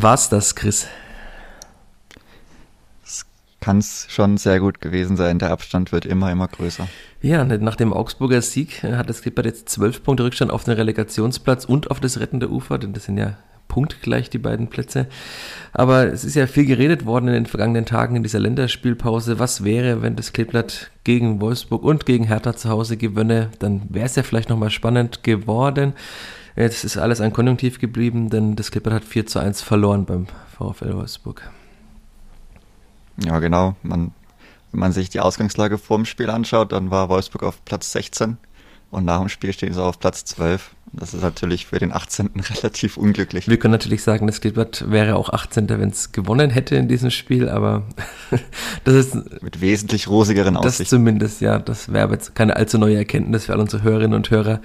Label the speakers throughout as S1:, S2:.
S1: War's das, Chris?
S2: kann es schon sehr gut gewesen sein. Der Abstand wird immer, immer größer.
S1: Ja, nach dem Augsburger Sieg hat das Klippert jetzt zwölf Punkte Rückstand auf den Relegationsplatz und auf das rettende Ufer, denn das sind ja punktgleich die beiden Plätze. Aber es ist ja viel geredet worden in den vergangenen Tagen in dieser Länderspielpause. Was wäre, wenn das Kleeblatt gegen Wolfsburg und gegen Hertha zu Hause gewönne? Dann wäre es ja vielleicht nochmal spannend geworden. Jetzt ist alles ein Konjunktiv geblieben, denn das Kleeblatt hat 4 zu 1 verloren beim VfL Wolfsburg.
S2: Ja, genau. Man, wenn man sich die Ausgangslage vor dem Spiel anschaut, dann war Wolfsburg auf Platz 16 und nach dem Spiel stehen sie auf Platz 12. Das ist natürlich für den 18. relativ unglücklich.
S1: Wir können natürlich sagen, das Kleeblatt wäre auch 18. wenn es gewonnen hätte in diesem Spiel, aber das ist.
S2: Mit wesentlich rosigeren
S1: Aussichten. Das zumindest, ja. Das wäre jetzt keine allzu neue Erkenntnis für all unsere Hörerinnen und Hörer.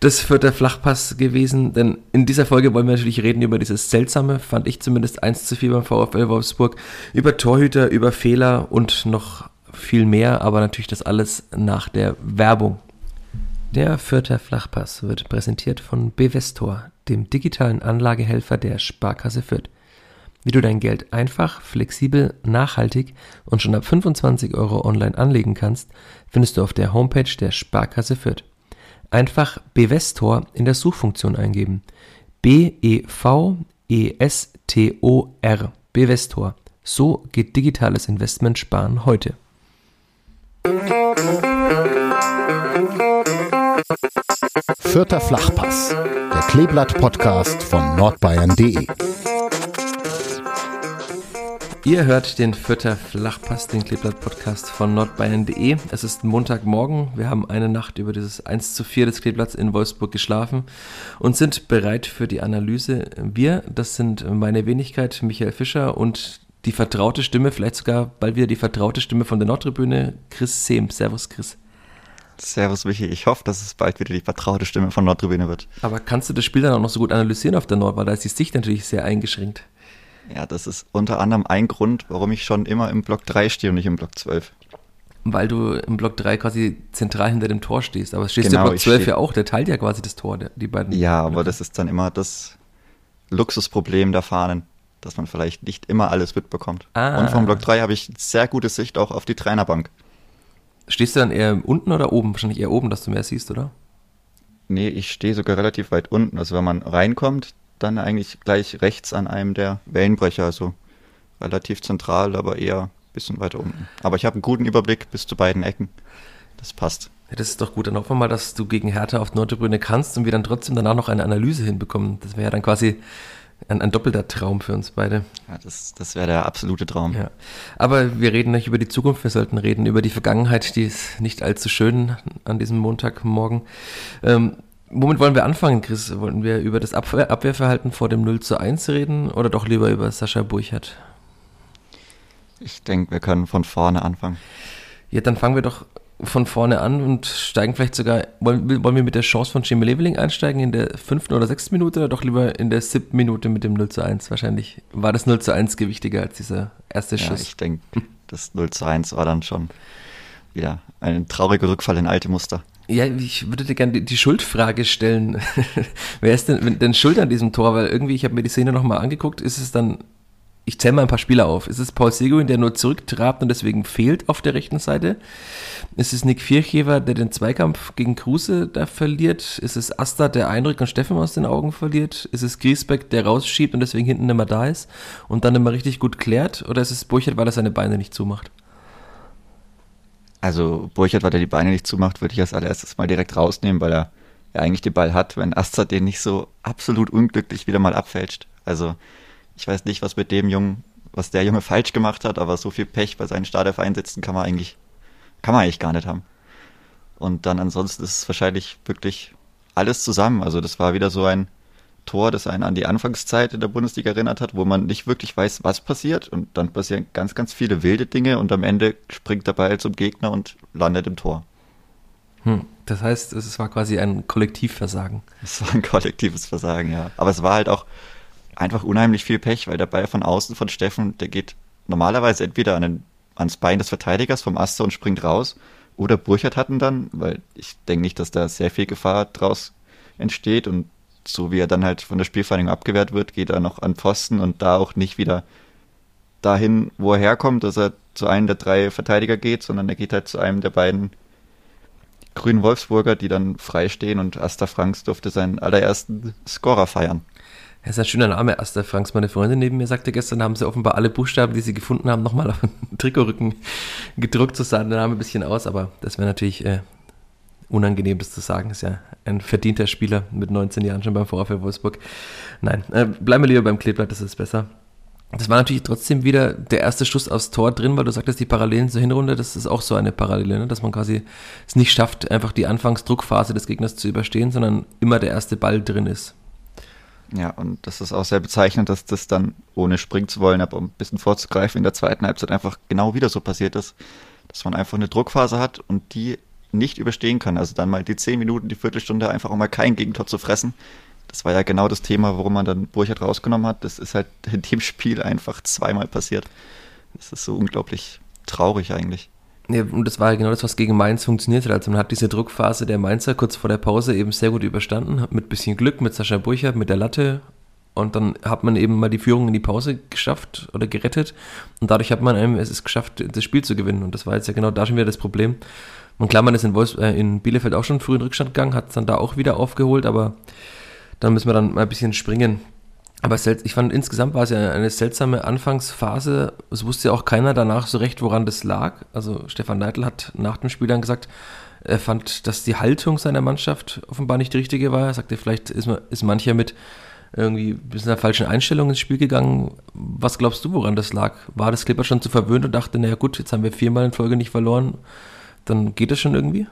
S1: Das wird der Flachpass gewesen, denn in dieser Folge wollen wir natürlich reden über dieses seltsame, fand ich zumindest 1 zu 4 beim VfL Wolfsburg, über Torhüter, über Fehler und noch viel mehr, aber natürlich das alles nach der Werbung. Der Fürther Flachpass wird präsentiert von Bevestor, dem digitalen Anlagehelfer der Sparkasse Fürth. Wie du dein Geld einfach, flexibel, nachhaltig und schon ab 25 Euro online anlegen kannst, findest du auf der Homepage der Sparkasse Fürth. Einfach Bevestor in der Suchfunktion eingeben. B-E-V-E-S-T-O-R. Bevestor. So geht digitales Investment sparen heute.
S3: Vierter Flachpass, der Kleeblatt-Podcast von nordbayern.de.
S1: Ihr hört den Vierter Flachpass, den Kleeblatt-Podcast von nordbayern.de. Es ist Montagmorgen. Wir haben eine Nacht über dieses 1 zu 4 des Kleeblatts in Wolfsburg geschlafen und sind bereit für die Analyse. Wir, das sind meine Wenigkeit, Michael Fischer und die vertraute Stimme, vielleicht sogar bald wieder die vertraute Stimme von der Nordtribüne, Chris Sehm. Servus, Chris.
S2: Servus Michi, ich hoffe, dass es bald wieder die vertraute Stimme von Nordtribüne wird.
S1: Aber kannst du das Spiel dann auch noch so gut analysieren auf der Nord, weil da ist die Sicht natürlich sehr eingeschränkt.
S2: Ja, das ist unter anderem ein Grund, warum ich schon immer im Block 3 stehe und nicht im Block 12.
S1: Weil du im Block 3 quasi zentral hinter dem Tor stehst. Aber stehst genau, du im Block 12 ja auch, der teilt ja quasi das Tor, die beiden.
S2: Ja, aber das ist dann immer das Luxusproblem der Fahnen, dass man vielleicht nicht immer alles mitbekommt. Ah. Und vom Block 3 habe ich sehr gute Sicht auch auf die Trainerbank.
S1: Stehst du dann eher unten oder oben? Wahrscheinlich eher oben, dass du mehr siehst, oder?
S2: Nee, ich stehe sogar relativ weit unten. Also wenn man reinkommt, dann eigentlich gleich rechts an einem der Wellenbrecher, also relativ zentral, aber eher ein bisschen weiter unten. Aber ich habe einen guten Überblick bis zu beiden Ecken. Das passt.
S1: Ja, das ist doch gut. Dann hoffen wir mal, dass du gegen Hertha auf Nordtribüne kannst und wir dann trotzdem danach noch eine Analyse hinbekommen. Das wäre ja dann quasi ein, ein, doppelter Traum für uns beide.
S2: Ja, das, das wäre der absolute Traum.
S1: Ja. Aber wir reden nicht über die Zukunft, wir sollten reden über die Vergangenheit, die ist nicht allzu schön an diesem Montagmorgen. Ähm, womit wollen wir anfangen, Chris? Wollen wir über das Abwehr, Abwehrverhalten vor dem 0 zu 1 reden oder doch lieber über Sascha Burchardt?
S2: Ich denke, wir können von vorne anfangen.
S1: Ja, dann fangen wir doch von vorne an und steigen vielleicht sogar, wollen, wollen wir mit der Chance von Jimmy Leveling einsteigen in der fünften oder sechsten Minute oder doch lieber in der siebten Minute mit dem 0 zu 1? Wahrscheinlich war das 0 zu 1 gewichtiger als dieser erste Schuss.
S2: Ja, ich denke, das 0 zu 1 war dann schon wieder ein trauriger Rückfall in alte Muster.
S1: Ja, ich würde dir gerne die, die Schuldfrage stellen. Wer ist denn, denn schuld an diesem Tor? Weil irgendwie, ich habe mir die Szene nochmal angeguckt, ist es dann ich zähle mal ein paar Spieler auf. Ist es Paul Seguin, der nur zurücktrabt und deswegen fehlt auf der rechten Seite? Ist es Nick Vierchever, der den Zweikampf gegen Kruse da verliert? Ist es Asta, der Eindruck und Steffen aus den Augen verliert? Ist es Griesbeck, der rausschiebt und deswegen hinten immer da ist und dann immer richtig gut klärt? Oder ist es Burchert, weil er seine Beine nicht zumacht?
S2: Also Burchert, weil er die Beine nicht zumacht, würde ich als allererstes mal direkt rausnehmen, weil er ja eigentlich den Ball hat, wenn Asta den nicht so absolut unglücklich wieder mal abfälscht. Also ich weiß nicht, was mit dem Jungen, was der Junge falsch gemacht hat, aber so viel Pech bei seinen Startelf-Einsätzen kann man eigentlich, kann man eigentlich gar nicht haben. Und dann ansonsten ist es wahrscheinlich wirklich alles zusammen. Also das war wieder so ein Tor, das einen an die Anfangszeit in der Bundesliga erinnert hat, wo man nicht wirklich weiß, was passiert. Und dann passieren ganz, ganz viele wilde Dinge und am Ende springt der Ball zum Gegner und landet im Tor.
S1: Hm, das heißt, es war quasi ein Kollektivversagen.
S2: Es war ein kollektives Versagen, ja. Aber es war halt auch einfach unheimlich viel Pech, weil der Ball von außen von Steffen, der geht normalerweise entweder an den, ans Bein des Verteidigers vom Aster und springt raus, oder Burchard hatten dann, weil ich denke nicht, dass da sehr viel Gefahr draus entsteht und so wie er dann halt von der Spielvereinigung abgewehrt wird, geht er noch an Pfosten und da auch nicht wieder dahin, wo er herkommt, dass er zu einem der drei Verteidiger geht, sondern er geht halt zu einem der beiden grünen Wolfsburger, die dann frei stehen und Asta Franks durfte seinen allerersten Scorer feiern.
S1: Das ist ein schöner Name, Asta Franks. Meine Freundin neben mir sagte gestern, haben sie offenbar alle Buchstaben, die sie gefunden haben, nochmal auf den Trikotrücken gedruckt. So sah der Name ein bisschen aus, aber das wäre natürlich äh, unangenehm, das zu sagen. Ist ja ein verdienter Spieler mit 19 Jahren schon beim VfL Wolfsburg. Nein, äh, bleiben wir lieber beim Kleeblatt, das ist besser. Das war natürlich trotzdem wieder der erste Schuss aufs Tor drin, weil du sagtest, die Parallelen zur Hinrunde, das ist auch so eine Parallele, ne? dass man quasi es nicht schafft, einfach die Anfangsdruckphase des Gegners zu überstehen, sondern immer der erste Ball drin ist.
S2: Ja, und das ist auch sehr bezeichnend, dass das dann, ohne springen zu wollen, aber um ein bisschen vorzugreifen, in der zweiten Halbzeit einfach genau wieder so passiert ist, dass man einfach eine Druckphase hat und die nicht überstehen kann. Also dann mal die zehn Minuten, die Viertelstunde einfach auch mal kein Gegentor zu fressen, das war ja genau das Thema, warum man dann Burchard rausgenommen hat. Das ist halt in dem Spiel einfach zweimal passiert. Das ist so unglaublich traurig eigentlich.
S1: Ja, und das war genau das, was gegen Mainz funktioniert hat. Also man hat diese Druckphase der Mainzer kurz vor der Pause eben sehr gut überstanden, mit bisschen Glück, mit Sascha Burchard, mit der Latte. Und dann hat man eben mal die Führung in die Pause geschafft oder gerettet. Und dadurch hat man einem es ist geschafft, das Spiel zu gewinnen. Und das war jetzt ja genau da schon wieder das Problem. Und klar, man ist in, Wolfs äh, in Bielefeld auch schon früh in Rückstand gegangen, hat es dann da auch wieder aufgeholt, aber da müssen wir dann mal ein bisschen springen. Aber ich fand, insgesamt war es ja eine seltsame Anfangsphase. Es wusste ja auch keiner danach so recht, woran das lag. Also Stefan Neidl hat nach dem Spiel dann gesagt, er fand, dass die Haltung seiner Mannschaft offenbar nicht die richtige war. Er sagte, vielleicht ist, ist mancher mit irgendwie bis in der falschen Einstellung ins Spiel gegangen. Was glaubst du, woran das lag? War das Clipper schon zu verwöhnt und dachte, naja gut, jetzt haben wir viermal in Folge nicht verloren, dann geht das schon irgendwie?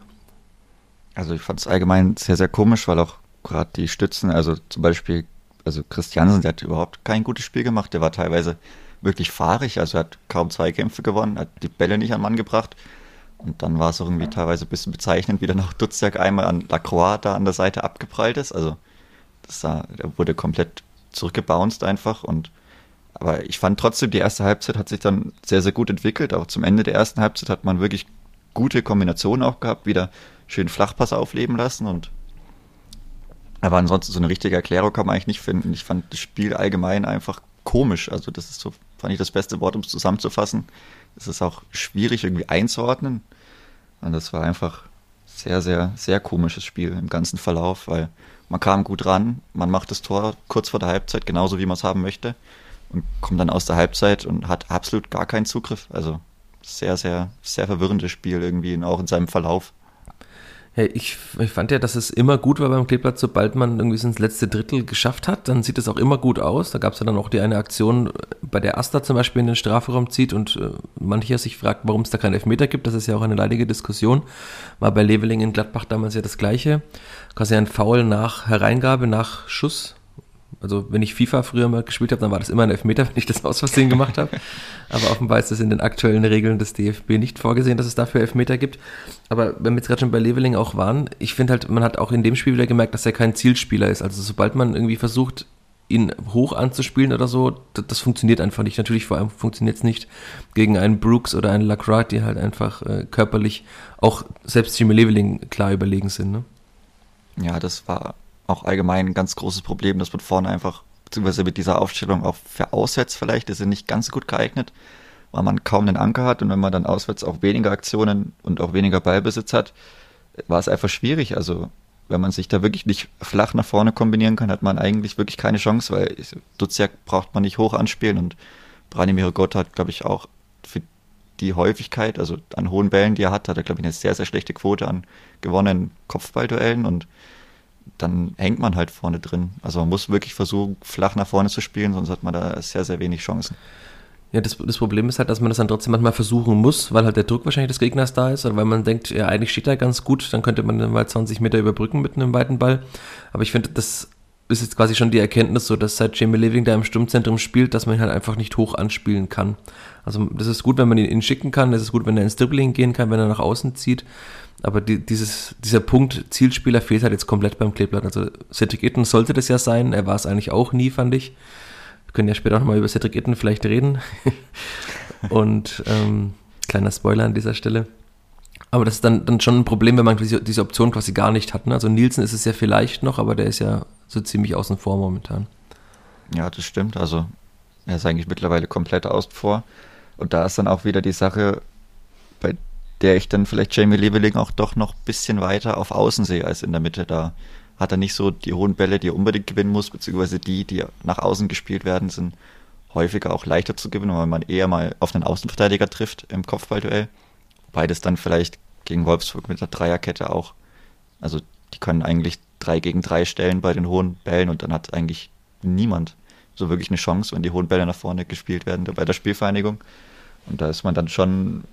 S2: Also ich fand es allgemein sehr, sehr komisch, weil auch gerade die Stützen, also zum Beispiel, also Christiansen, der hat überhaupt kein gutes Spiel gemacht, der war teilweise wirklich fahrig, also er hat kaum zwei Kämpfe gewonnen, hat die Bälle nicht an Mann gebracht. Und dann war es irgendwie teilweise ein bisschen bezeichnend, wie dann auch Dutzjak einmal an Lacroix da an der Seite abgeprallt ist. Also das sah, der wurde komplett zurückgebounced einfach und aber ich fand trotzdem, die erste Halbzeit hat sich dann sehr, sehr gut entwickelt. Auch zum Ende der ersten Halbzeit hat man wirklich gute Kombinationen auch gehabt, wieder schön Flachpass aufleben lassen und aber ansonsten so eine richtige Erklärung kann man eigentlich nicht finden. Ich fand das Spiel allgemein einfach komisch. Also das ist so, fand ich das beste Wort, um es zusammenzufassen. Es ist auch schwierig irgendwie einzuordnen. Und das war einfach sehr, sehr, sehr komisches Spiel im ganzen Verlauf, weil man kam gut ran, man macht das Tor kurz vor der Halbzeit, genauso wie man es haben möchte, und kommt dann aus der Halbzeit und hat absolut gar keinen Zugriff. Also sehr, sehr, sehr verwirrendes Spiel irgendwie, auch in seinem Verlauf.
S1: Ja, ich, ich, fand ja, dass es immer gut war beim Kleeblatt, sobald man irgendwie ins letzte Drittel geschafft hat, dann sieht es auch immer gut aus. Da gab es ja dann auch die eine Aktion, bei der Asta zum Beispiel in den Strafraum zieht und äh, mancher sich fragt, warum es da keinen Elfmeter gibt. Das ist ja auch eine leidige Diskussion. War bei Leveling in Gladbach damals ja das Gleiche. Quasi ein Foul nach Hereingabe, nach Schuss also wenn ich FIFA früher mal gespielt habe, dann war das immer ein Elfmeter, wenn ich das aus Versehen gemacht habe. Aber offenbar ist das in den aktuellen Regeln des DFB nicht vorgesehen, dass es dafür Elfmeter gibt. Aber wenn wir jetzt gerade schon bei Leveling auch waren, ich finde halt, man hat auch in dem Spiel wieder gemerkt, dass er kein Zielspieler ist. Also sobald man irgendwie versucht, ihn hoch anzuspielen oder so, das, das funktioniert einfach nicht. Natürlich vor allem funktioniert es nicht gegen einen Brooks oder einen Lacroix, die halt einfach äh, körperlich auch selbst Jimmy Leveling klar überlegen sind. Ne?
S2: Ja, das war auch allgemein ein ganz großes Problem, dass man vorne einfach, beziehungsweise mit dieser Aufstellung auch für auswärts vielleicht, ist er nicht ganz so gut geeignet, weil man kaum den Anker hat und wenn man dann auswärts auch weniger Aktionen und auch weniger Ballbesitz hat, war es einfach schwierig. Also wenn man sich da wirklich nicht flach nach vorne kombinieren kann, hat man eigentlich wirklich keine Chance, weil Duziak braucht man nicht hoch anspielen und Branimir Gott hat, glaube ich, auch für die Häufigkeit, also an hohen Bällen, die er hat, hat er, glaube ich, eine sehr, sehr schlechte Quote an gewonnenen Kopfballduellen und dann hängt man halt vorne drin. Also man muss wirklich versuchen, flach nach vorne zu spielen, sonst hat man da sehr, sehr wenig Chancen.
S1: Ja, das, das Problem ist halt, dass man das dann trotzdem manchmal versuchen muss, weil halt der Druck wahrscheinlich des Gegners da ist oder weil man denkt, ja, eigentlich steht er ganz gut, dann könnte man dann mal 20 Meter überbrücken mit einem weiten Ball. Aber ich finde, das ist jetzt quasi schon die Erkenntnis so, dass seit Jamie Living da im Sturmzentrum spielt, dass man ihn halt einfach nicht hoch anspielen kann. Also das ist gut, wenn man ihn, ihn schicken kann, das ist gut, wenn er ins Dribbling gehen kann, wenn er nach außen zieht. Aber die, dieses, dieser Punkt Zielspieler fehlt halt jetzt komplett beim Kleeblatt. Also Cedric Itten sollte das ja sein. Er war es eigentlich auch nie, fand ich. Wir können ja später auch nochmal über Cedric Itten vielleicht reden. Und ähm, kleiner Spoiler an dieser Stelle. Aber das ist dann, dann schon ein Problem, wenn man diese, diese Option quasi gar nicht hat. Ne? Also Nielsen ist es ja vielleicht noch, aber der ist ja so ziemlich außen vor momentan.
S2: Ja, das stimmt. Also er ist eigentlich mittlerweile komplett außen vor. Und da ist dann auch wieder die Sache, bei der ich dann vielleicht Jamie Leveling auch doch noch ein bisschen weiter auf Außen sehe als in der Mitte. Da hat er nicht so die hohen Bälle, die er unbedingt gewinnen muss, beziehungsweise die, die nach außen gespielt werden, sind häufiger auch leichter zu gewinnen, weil man eher mal auf einen Außenverteidiger trifft im Kopfballduell. Beides dann vielleicht gegen Wolfsburg mit der Dreierkette auch. Also die können eigentlich drei gegen drei stellen bei den hohen Bällen und dann hat eigentlich niemand so wirklich eine Chance, wenn die hohen Bälle nach vorne gespielt werden bei der Spielvereinigung. Und da ist man dann schon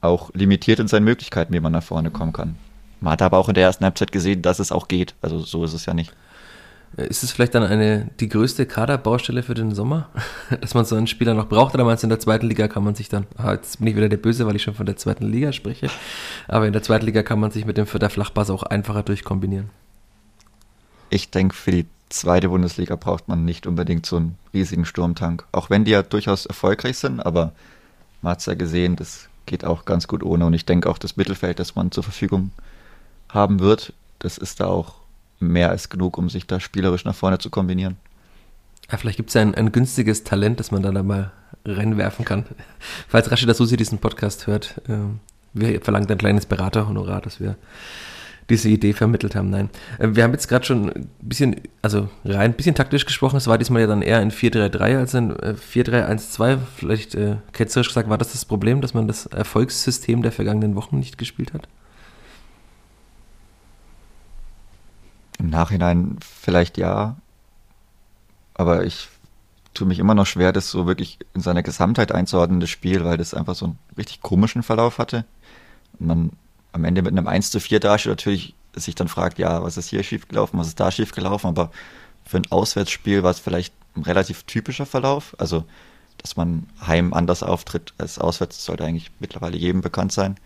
S2: auch limitiert in seinen Möglichkeiten, wie man nach vorne kommen kann. Man hat aber auch in der ersten Halbzeit gesehen, dass es auch geht. Also so ist es ja nicht.
S1: Ist es vielleicht dann eine, die größte Kaderbaustelle für den Sommer, dass man so einen Spieler noch braucht? Oder meinst du, in der zweiten Liga kann man sich dann, ah, jetzt bin ich wieder der Böse, weil ich schon von der zweiten Liga spreche, aber in der zweiten Liga kann man sich mit dem Vierter Flachpass auch einfacher durchkombinieren?
S2: Ich denke, für die zweite Bundesliga braucht man nicht unbedingt so einen riesigen Sturmtank. Auch wenn die ja durchaus erfolgreich sind, aber man hat es ja gesehen, das geht auch ganz gut ohne. Und ich denke auch das Mittelfeld, das man zur Verfügung haben wird, das ist da auch mehr als genug, um sich da spielerisch nach vorne zu kombinieren.
S1: Ja, vielleicht gibt es ja ein, ein, günstiges Talent, das man da, da mal reinwerfen kann. Falls Rashida Susi diesen Podcast hört, äh, wir verlangen ein kleines Beraterhonorar, dass wir diese Idee vermittelt haben. Nein. Äh, wir haben jetzt gerade schon ein bisschen, also rein ein bisschen taktisch gesprochen. Es war diesmal ja dann eher ein 4-3-3 als ein 4-3-1-2. Äh, vielleicht äh, ketzerisch gesagt, war das das Problem, dass man das Erfolgssystem der vergangenen Wochen nicht gespielt hat?
S2: Im Nachhinein vielleicht ja, aber ich tue mich immer noch schwer, das so wirklich in seiner Gesamtheit einzuordnen, das Spiel, weil das einfach so einen richtig komischen Verlauf hatte. Man am Ende mit einem 1 zu 4 dasteht, natürlich sich dann fragt, ja, was ist hier schiefgelaufen, was ist da schiefgelaufen, aber für ein Auswärtsspiel war es vielleicht ein relativ typischer Verlauf. Also, dass man heim anders auftritt als auswärts, sollte eigentlich mittlerweile jedem bekannt sein.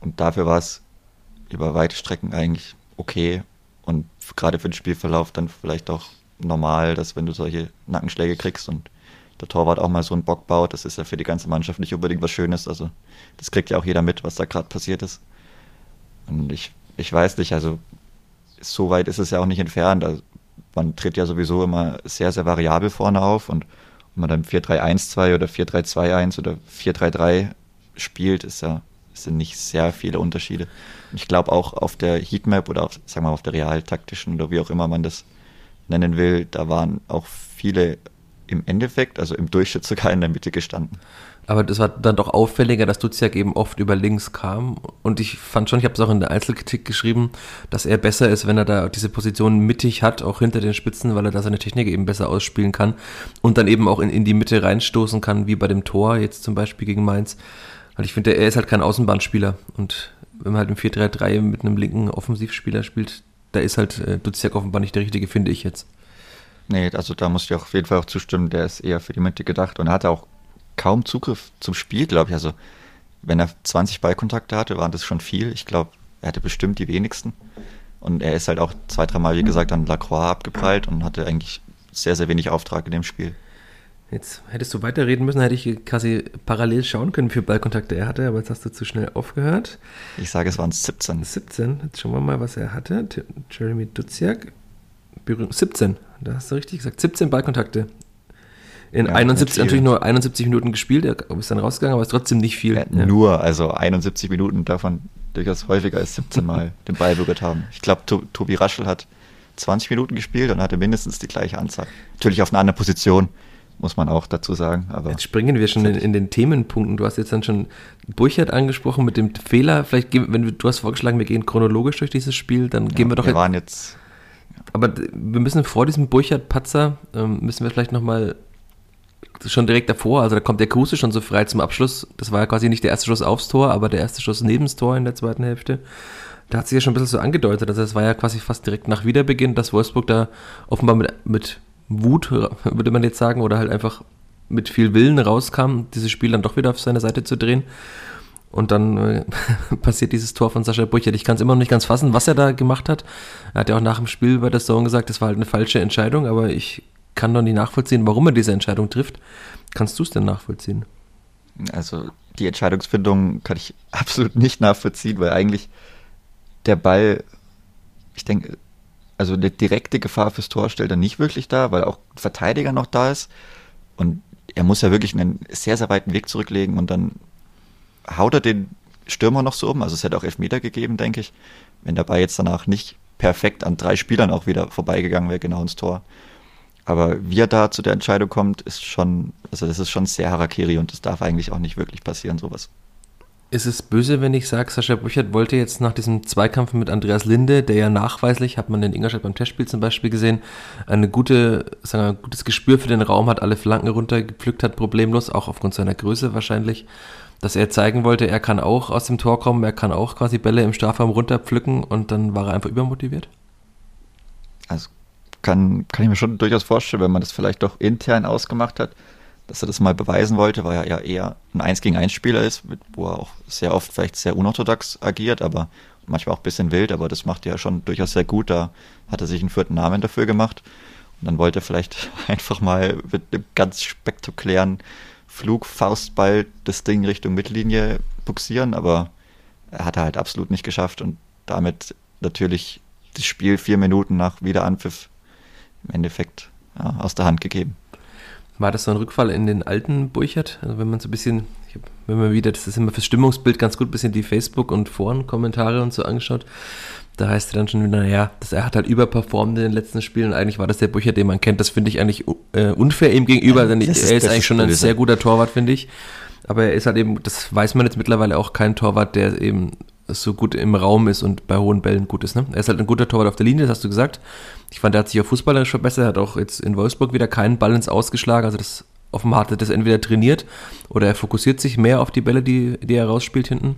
S2: Und dafür war es über weite Strecken eigentlich okay und gerade für den Spielverlauf dann vielleicht auch normal, dass wenn du solche Nackenschläge kriegst und der Torwart auch mal so einen Bock baut, das ist ja für die ganze Mannschaft nicht unbedingt was Schönes. Also das kriegt ja auch jeder mit, was da gerade passiert ist. Und ich, ich weiß nicht, also so weit ist es ja auch nicht entfernt. Also, man tritt ja sowieso immer sehr, sehr variabel vorne auf und wenn man dann 4-3-1-2 oder 4-3-2-1 oder 4-3-3 spielt, ist ja, sind nicht sehr viele Unterschiede. Ich glaube auch auf der Heatmap oder auf, sagen wir mal, auf der realtaktischen oder wie auch immer man das nennen will, da waren auch viele im Endeffekt, also im Durchschnitt sogar in der Mitte gestanden.
S1: Aber das war dann doch auffälliger, dass Duziak eben oft über links kam. Und ich fand schon, ich habe es auch in der Einzelkritik geschrieben, dass er besser ist, wenn er da diese Position mittig hat, auch hinter den Spitzen, weil er da seine Technik eben besser ausspielen kann und dann eben auch in, in die Mitte reinstoßen kann, wie bei dem Tor jetzt zum Beispiel gegen Mainz. Weil ich finde, er ist halt kein Außenbahnspieler und wenn man halt im 4-3-3 mit einem linken Offensivspieler spielt, da ist halt äh, Duziak offenbar nicht der richtige, finde ich jetzt.
S2: Nee, also da muss ich auch auf jeden Fall auch zustimmen, der ist eher für die Mitte gedacht und hatte auch kaum Zugriff zum Spiel, glaube ich. Also wenn er 20 Ballkontakte hatte, waren das schon viel. Ich glaube, er hatte bestimmt die wenigsten. Und er ist halt auch zwei, dreimal, wie gesagt, an Lacroix abgeprallt und hatte eigentlich sehr, sehr wenig Auftrag in dem Spiel.
S1: Jetzt hättest du weiterreden müssen, hätte ich quasi parallel schauen können, wie viele Ballkontakte er hatte, aber jetzt hast du zu schnell aufgehört.
S2: Ich sage, es waren 17.
S1: 17, jetzt schauen wir mal, was er hatte. Jeremy Duziak, 17, da hast du richtig gesagt, 17 Ballkontakte. In ja, 71, natürlich nur 71 Minuten gespielt, er ist dann rausgegangen, aber ist trotzdem nicht viel. Ja,
S2: ja. Nur, also 71 Minuten davon durchaus häufiger als 17 Mal den Ball berührt haben. Ich glaube, Tobi Raschel hat 20 Minuten gespielt und hatte mindestens die gleiche Anzahl. Natürlich auf einer anderen Position muss man auch dazu sagen. Aber
S1: jetzt springen wir schon in, in, den Themenpunkten. Du hast jetzt dann schon Burchard angesprochen mit dem Fehler. Vielleicht, gehen, wenn du, hast vorgeschlagen, wir gehen chronologisch durch dieses Spiel, dann ja, gehen wir doch.
S2: Wir jetzt, waren jetzt.
S1: Aber wir müssen vor diesem Burchard-Patzer, ähm, müssen wir vielleicht nochmal schon direkt davor, also da kommt der Kruse schon so frei zum Abschluss. Das war ja quasi nicht der erste Schuss aufs Tor, aber der erste Schuss neben das Tor in der zweiten Hälfte. Da hat sich ja schon ein bisschen so angedeutet, also das war ja quasi fast direkt nach Wiederbeginn, dass Wolfsburg da offenbar mit, mit Wut, würde man jetzt sagen, oder halt einfach mit viel Willen rauskam, dieses Spiel dann doch wieder auf seine Seite zu drehen. Und dann äh, passiert dieses Tor von Sascha Burchert. Ich kann es immer noch nicht ganz fassen, was er da gemacht hat. Er hat ja auch nach dem Spiel bei der Zone gesagt, das war halt eine falsche Entscheidung, aber ich kann doch nicht nachvollziehen, warum er diese Entscheidung trifft. Kannst du es denn nachvollziehen?
S2: Also die Entscheidungsfindung kann ich absolut nicht nachvollziehen, weil eigentlich der Ball, ich denke, also eine direkte Gefahr fürs Tor stellt er nicht wirklich dar, weil auch Verteidiger noch da ist. Und er muss ja wirklich einen sehr, sehr weiten Weg zurücklegen und dann haut er den Stürmer noch so um. Also es hätte auch Elfmeter gegeben, denke ich, wenn der Ball jetzt danach nicht perfekt an drei Spielern auch wieder vorbeigegangen wäre, genau ins Tor. Aber wie er da zu der Entscheidung kommt, ist schon, also das ist schon sehr Harakiri und das darf eigentlich auch nicht wirklich passieren, sowas.
S1: Ist es böse, wenn ich sage, Sascha Burchert wollte jetzt nach diesem Zweikampf mit Andreas Linde, der ja nachweislich, hat man in Ingolstadt beim Testspiel zum Beispiel gesehen, eine gute, sagen wir, ein gutes Gespür für den Raum hat, alle Flanken runtergepflückt hat, problemlos, auch aufgrund seiner Größe wahrscheinlich, dass er zeigen wollte, er kann auch aus dem Tor kommen, er kann auch quasi Bälle im Strafraum runterpflücken und dann war er einfach übermotiviert?
S2: Also kann, kann ich mir schon durchaus vorstellen, wenn man das vielleicht doch intern ausgemacht hat, dass er das mal beweisen wollte, weil er ja eher ein 1 gegen 1 Spieler ist, wo er auch sehr oft vielleicht sehr unorthodox agiert, aber manchmal auch ein bisschen wild, aber das macht er ja schon durchaus sehr gut. Da hat er sich einen vierten Namen dafür gemacht. Und dann wollte er vielleicht einfach mal mit einem ganz spektakulären Flugfaustball das Ding Richtung Mittellinie buxieren, aber er hat er halt absolut nicht geschafft und damit natürlich das Spiel vier Minuten nach Wiederanpfiff im Endeffekt ja, aus der Hand gegeben.
S1: War das so ein Rückfall in den alten Burchert? Also wenn man so ein bisschen, ich hab, wenn man wieder, das ist immer fürs Stimmungsbild ganz gut, ein bisschen die Facebook- und Foren-Kommentare und so angeschaut. Da heißt es dann schon wieder, naja, dass er hat halt überperformt in den letzten Spielen. Eigentlich war das der Burchert, den man kennt. Das finde ich eigentlich äh, unfair ihm gegenüber, ja, denn ist, er ist eigentlich schon ein sehr guter Torwart, finde ich. Aber er ist halt eben, das weiß man jetzt mittlerweile auch kein Torwart, der eben so gut im Raum ist und bei hohen Bällen gut ist. Ne? Er ist halt ein guter Torwart auf der Linie, das hast du gesagt. Ich fand, er hat sich auch fußballerisch verbessert, er hat auch jetzt in Wolfsburg wieder keinen Ball ins Ausgeschlagen. Also das offenbar hat er das entweder trainiert oder er fokussiert sich mehr auf die Bälle, die, die er rausspielt hinten.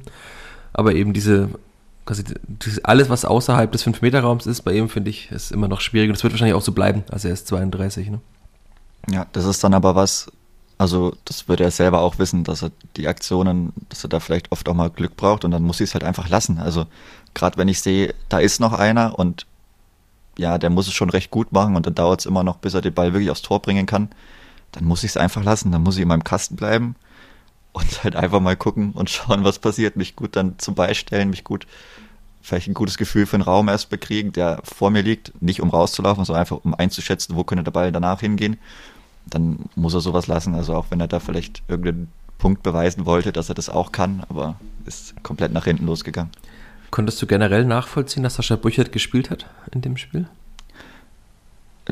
S1: Aber eben diese, quasi alles, was außerhalb des 5-Meter-Raums ist, bei ihm finde ich, ist immer noch schwierig. Und das wird wahrscheinlich auch so bleiben. Also er ist 32. Ne?
S2: Ja, das ist dann aber was, also das würde er selber auch wissen, dass er die Aktionen, dass er da vielleicht oft auch mal Glück braucht und dann muss ich es halt einfach lassen. Also gerade wenn ich sehe, da ist noch einer und ja, der muss es schon recht gut machen und dann dauert es immer noch, bis er den Ball wirklich aufs Tor bringen kann, dann muss ich es einfach lassen, dann muss ich in meinem Kasten bleiben und halt einfach mal gucken und schauen, was passiert, mich gut dann zum Beistellen, mich gut vielleicht ein gutes Gefühl für einen Raum erst bekriegen, der vor mir liegt, nicht um rauszulaufen, sondern einfach um einzuschätzen, wo könnte der Ball danach hingehen dann muss er sowas lassen. Also auch wenn er da vielleicht irgendeinen Punkt beweisen wollte, dass er das auch kann, aber ist komplett nach hinten losgegangen.
S1: Konntest du generell nachvollziehen, dass Sascha Büchert gespielt hat in dem Spiel?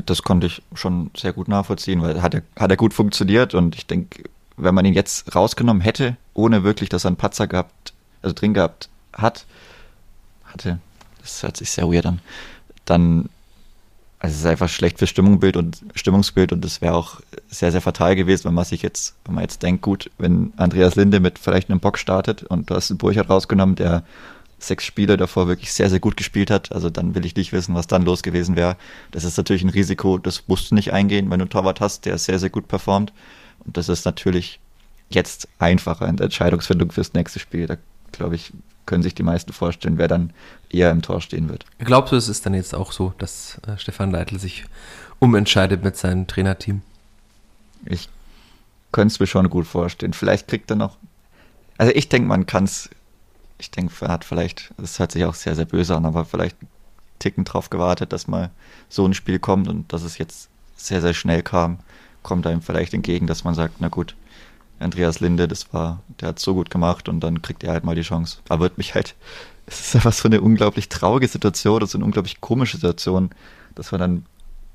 S2: Das konnte ich schon sehr gut nachvollziehen, weil hat er, hat er gut funktioniert und ich denke, wenn man ihn jetzt rausgenommen hätte, ohne wirklich, dass er einen Patzer gehabt, also drin gehabt hat, hatte, das hört sich sehr weird an, dann also es ist einfach schlecht für Stimmungsbild und Stimmungsbild und es wäre auch sehr, sehr fatal gewesen, wenn man sich jetzt, wenn man jetzt denkt, gut, wenn Andreas Linde mit vielleicht einem Bock startet und du hast einen Burchard rausgenommen, der sechs Spiele davor wirklich sehr, sehr gut gespielt hat, also dann will ich nicht wissen, was dann los gewesen wäre. Das ist natürlich ein Risiko, das musst du nicht eingehen, wenn du einen Torwart hast, der sehr, sehr gut performt. Und das ist natürlich jetzt einfacher in der Entscheidungsfindung fürs nächste Spiel. Da glaube ich, können sich die meisten vorstellen, wer dann eher im Tor stehen wird.
S1: Glaubst du, es ist dann jetzt auch so, dass äh, Stefan Leitl sich umentscheidet mit seinem Trainerteam?
S2: Ich könnte es mir schon gut vorstellen. Vielleicht kriegt er noch. Also ich denke, man kann es. Ich denke, er hat vielleicht, das hört sich auch sehr, sehr böse an, aber vielleicht einen Ticken drauf gewartet, dass mal so ein Spiel kommt und dass es jetzt sehr, sehr schnell kam, kommt einem vielleicht entgegen, dass man sagt, na gut, Andreas Linde, das war, der hat so gut gemacht und dann kriegt er halt mal die Chance. Aber wird mich halt, es ist einfach so eine unglaublich traurige Situation, das ist eine unglaublich komische Situation, dass man dann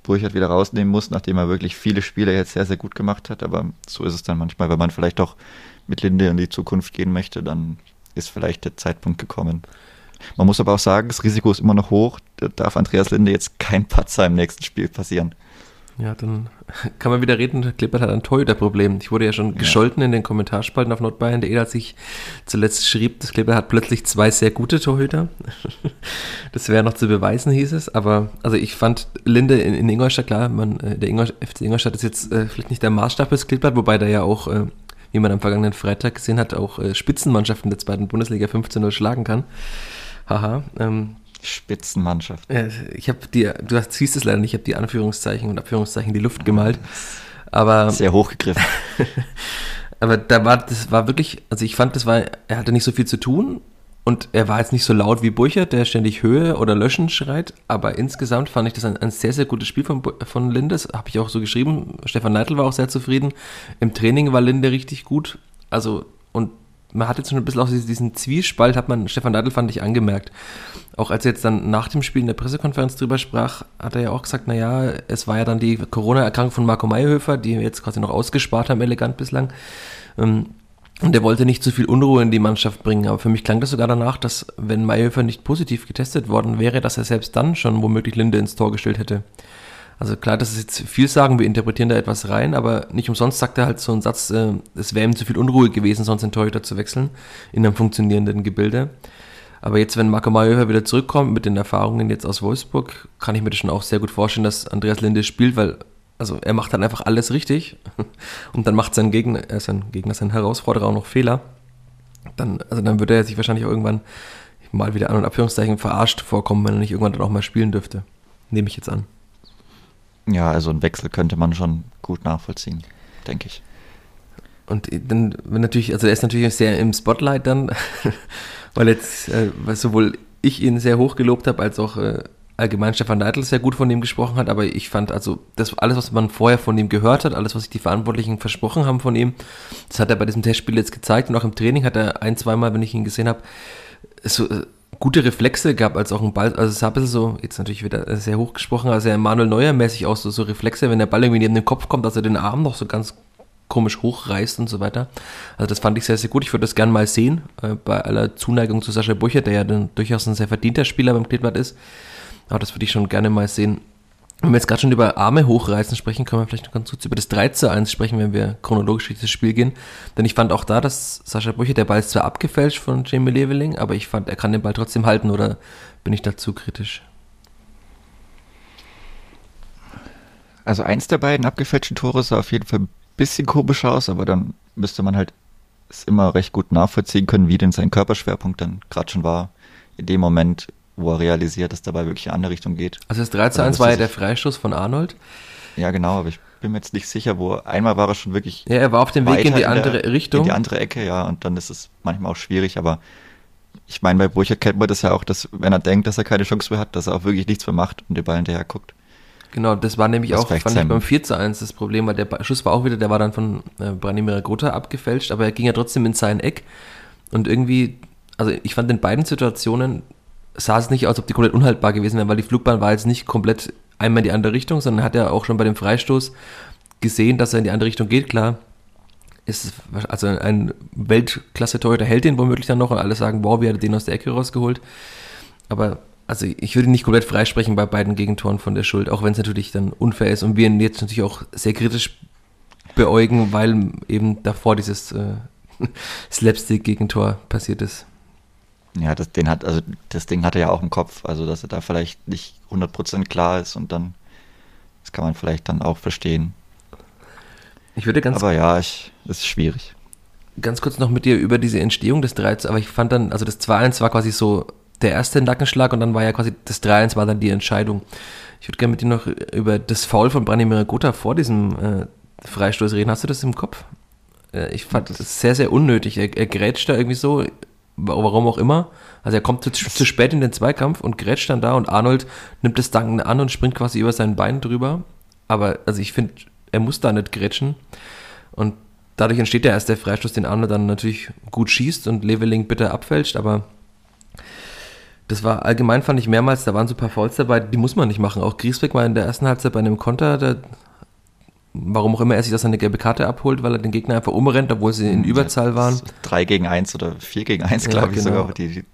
S2: Burchard wieder rausnehmen muss, nachdem er wirklich viele Spiele jetzt sehr, sehr gut gemacht hat. Aber so ist es dann manchmal, wenn man vielleicht doch mit Linde in die Zukunft gehen möchte, dann ist vielleicht der Zeitpunkt gekommen. Man muss aber auch sagen, das Risiko ist immer noch hoch. Da darf Andreas Linde jetzt kein Patzer im nächsten Spiel passieren.
S1: Ja, dann kann man wieder reden, Klippert hat ein Torhüterproblem. Ich wurde ja schon ja. gescholten in den Kommentarspalten auf Nordbayern.de, als ich zuletzt schrieb, das Klippert hat plötzlich zwei sehr gute Torhüter. Das wäre noch zu beweisen, hieß es. Aber also ich fand Linde in, in Ingolstadt, klar, man, äh, der Ingolstadt, FC Ingolstadt ist jetzt äh, vielleicht nicht der Maßstab fürs Klippert, wobei da ja auch, äh, wie man am vergangenen Freitag gesehen hat, auch äh, Spitzenmannschaften der zweiten Bundesliga 15-0 schlagen kann. Haha. Ähm,
S2: Spitzenmannschaft.
S1: Ich habe dir, du siehst es leider nicht, ich habe die Anführungszeichen und Abführungszeichen in die Luft gemalt. Aber
S2: sehr hochgegriffen.
S1: aber da war, das war wirklich, also ich fand, das war, er hatte nicht so viel zu tun und er war jetzt nicht so laut wie Burchert, der ständig Höhe oder Löschen schreit, aber insgesamt fand ich das ein, ein sehr, sehr gutes Spiel von, von Lindes, habe ich auch so geschrieben. Stefan Neidl war auch sehr zufrieden. Im Training war Linde richtig gut. Also, und man hat jetzt schon ein bisschen auch diesen Zwiespalt, hat man, Stefan Neidl fand ich angemerkt. Auch als er jetzt dann nach dem Spiel in der Pressekonferenz drüber sprach, hat er ja auch gesagt, naja, es war ja dann die Corona-Erkrankung von Marco Mayhöfer, die wir jetzt quasi noch ausgespart haben, elegant bislang. Ähm, und er wollte nicht zu viel Unruhe in die Mannschaft bringen. Aber für mich klang das sogar danach, dass, wenn Mayhöfer nicht positiv getestet worden wäre, dass er selbst dann schon womöglich Linde ins Tor gestellt hätte. Also klar, das ist jetzt viel sagen, wir interpretieren da etwas rein, aber nicht umsonst sagt er halt so einen Satz, äh, es wäre ihm zu viel Unruhe gewesen, sonst den Torhüter zu wechseln in einem funktionierenden Gebilde. Aber jetzt, wenn Marco Mayhöfer wieder zurückkommt mit den Erfahrungen jetzt aus Wolfsburg, kann ich mir das schon auch sehr gut vorstellen, dass Andreas Linde spielt, weil also er macht dann einfach alles richtig und dann macht sein Gegner, äh, sein Gegner, sein Herausforderer auch noch Fehler. Dann, also dann würde er sich wahrscheinlich auch irgendwann mal wieder an und Abführungszeichen verarscht vorkommen, wenn er nicht irgendwann dann auch mal spielen dürfte. Nehme ich jetzt an.
S2: Ja, also einen Wechsel könnte man schon gut nachvollziehen, denke ich.
S1: Und dann, natürlich, also er ist natürlich sehr im Spotlight dann, weil jetzt, äh, weil sowohl ich ihn sehr hoch gelobt habe, als auch äh, allgemein Stefan Neidl sehr gut von ihm gesprochen hat, aber ich fand also, das alles, was man vorher von ihm gehört hat, alles, was sich die Verantwortlichen versprochen haben von ihm, das hat er bei diesem Testspiel jetzt gezeigt und auch im Training hat er ein, zweimal, wenn ich ihn gesehen habe, so äh, gute Reflexe gehabt, als auch ein Ball, also es sah ein so, jetzt natürlich wieder sehr hoch gesprochen, aber sehr Manuel Neuer mäßig aus, so, so Reflexe, wenn der Ball irgendwie neben den Kopf kommt, dass er den Arm noch so ganz komisch hochreißt und so weiter. Also das fand ich sehr, sehr gut. Ich würde das gerne mal sehen, äh, bei aller Zuneigung zu Sascha Burcher, der ja dann durchaus ein sehr verdienter Spieler beim Kleeblatt ist. Aber das würde ich schon gerne mal sehen. Wenn wir jetzt gerade schon über Arme hochreißen sprechen, können wir vielleicht noch ganz kurz über das 3 zu 1 sprechen, wenn wir chronologisch durch das Spiel gehen. Denn ich fand auch da, dass Sascha Brüche, der Ball ist zwar abgefälscht von Jamie Leveling, aber ich fand, er kann den Ball trotzdem halten oder bin ich dazu kritisch?
S2: Also eins der beiden abgefälschten Tore sah auf jeden Fall ein bisschen komisch aus, aber dann müsste man halt es immer recht gut nachvollziehen können, wie denn sein Körperschwerpunkt dann gerade schon war. In dem Moment wo er realisiert, dass dabei wirklich in eine andere Richtung geht.
S1: Also das 3 zu 1 war ja der Freistoß von Arnold.
S2: Ja, genau, aber ich bin mir jetzt nicht sicher, wo einmal war er schon wirklich.
S1: Ja, er war auf dem Weg in die andere
S2: in der,
S1: Richtung.
S2: In die andere Ecke, ja, und dann ist es manchmal auch schwierig, aber ich meine, bei Burcher kennt man das ja auch, dass wenn er denkt, dass er keine Chance mehr hat, dass er auch wirklich nichts mehr macht und den Ball hinterher guckt.
S1: Genau, das war nämlich das auch, fand ich beim 4 zu 1 das Problem, weil der Schuss war auch wieder, der war dann von äh, Branimir Gotha abgefälscht, aber er ging ja trotzdem in sein Eck und irgendwie, also ich fand in beiden Situationen, sah es nicht aus, ob die komplett unhaltbar gewesen wären, weil die Flugbahn war jetzt nicht komplett einmal in die andere Richtung, sondern hat er auch schon bei dem Freistoß gesehen, dass er in die andere Richtung geht, klar. Ist also ein Weltklasse-Torhüter hält den womöglich dann noch und alle sagen, wow, wie hat er den aus der Ecke rausgeholt. Aber also ich würde nicht komplett freisprechen bei beiden Gegentoren von der Schuld, auch wenn es natürlich dann unfair ist und wir ihn jetzt natürlich auch sehr kritisch beäugen, weil eben davor dieses äh, Slapstick-Gegentor passiert ist.
S2: Ja, das, den hat, also das Ding hat er ja auch im Kopf, also dass er da vielleicht nicht 100% klar ist und dann, das kann man vielleicht dann auch verstehen.
S1: Ich würde ganz.
S2: Aber ja, ich, das ist schwierig.
S1: Ganz kurz noch mit dir über diese Entstehung des 3 aber ich fand dann, also das 2-1 war quasi so der erste Nackenschlag und dann war ja quasi das 3-1 war dann die Entscheidung. Ich würde gerne mit dir noch über das Foul von Branimir Gotha vor diesem äh, Freistoß reden. Hast du das im Kopf? Äh, ich fand das sehr, sehr unnötig. Er, er grätscht da irgendwie so warum auch immer. Also er kommt zu, zu, spät in den Zweikampf und grätscht dann da und Arnold nimmt das Danken an und springt quasi über sein Bein drüber. Aber also ich finde, er muss da nicht grätschen. Und dadurch entsteht ja erst der Freistoß, den Arnold dann natürlich gut schießt und Leveling bitter abfälscht, aber das war allgemein, fand ich mehrmals, da waren so ein paar Fouls dabei, die muss man nicht machen. Auch Griesbeck war in der ersten Halbzeit bei einem Konter, da warum auch immer er sich das eine gelbe Karte abholt, weil er den Gegner einfach umrennt, obwohl sie in Überzahl waren.
S2: Drei gegen eins oder vier gegen eins, glaube ja, ich genau. sogar. Die, die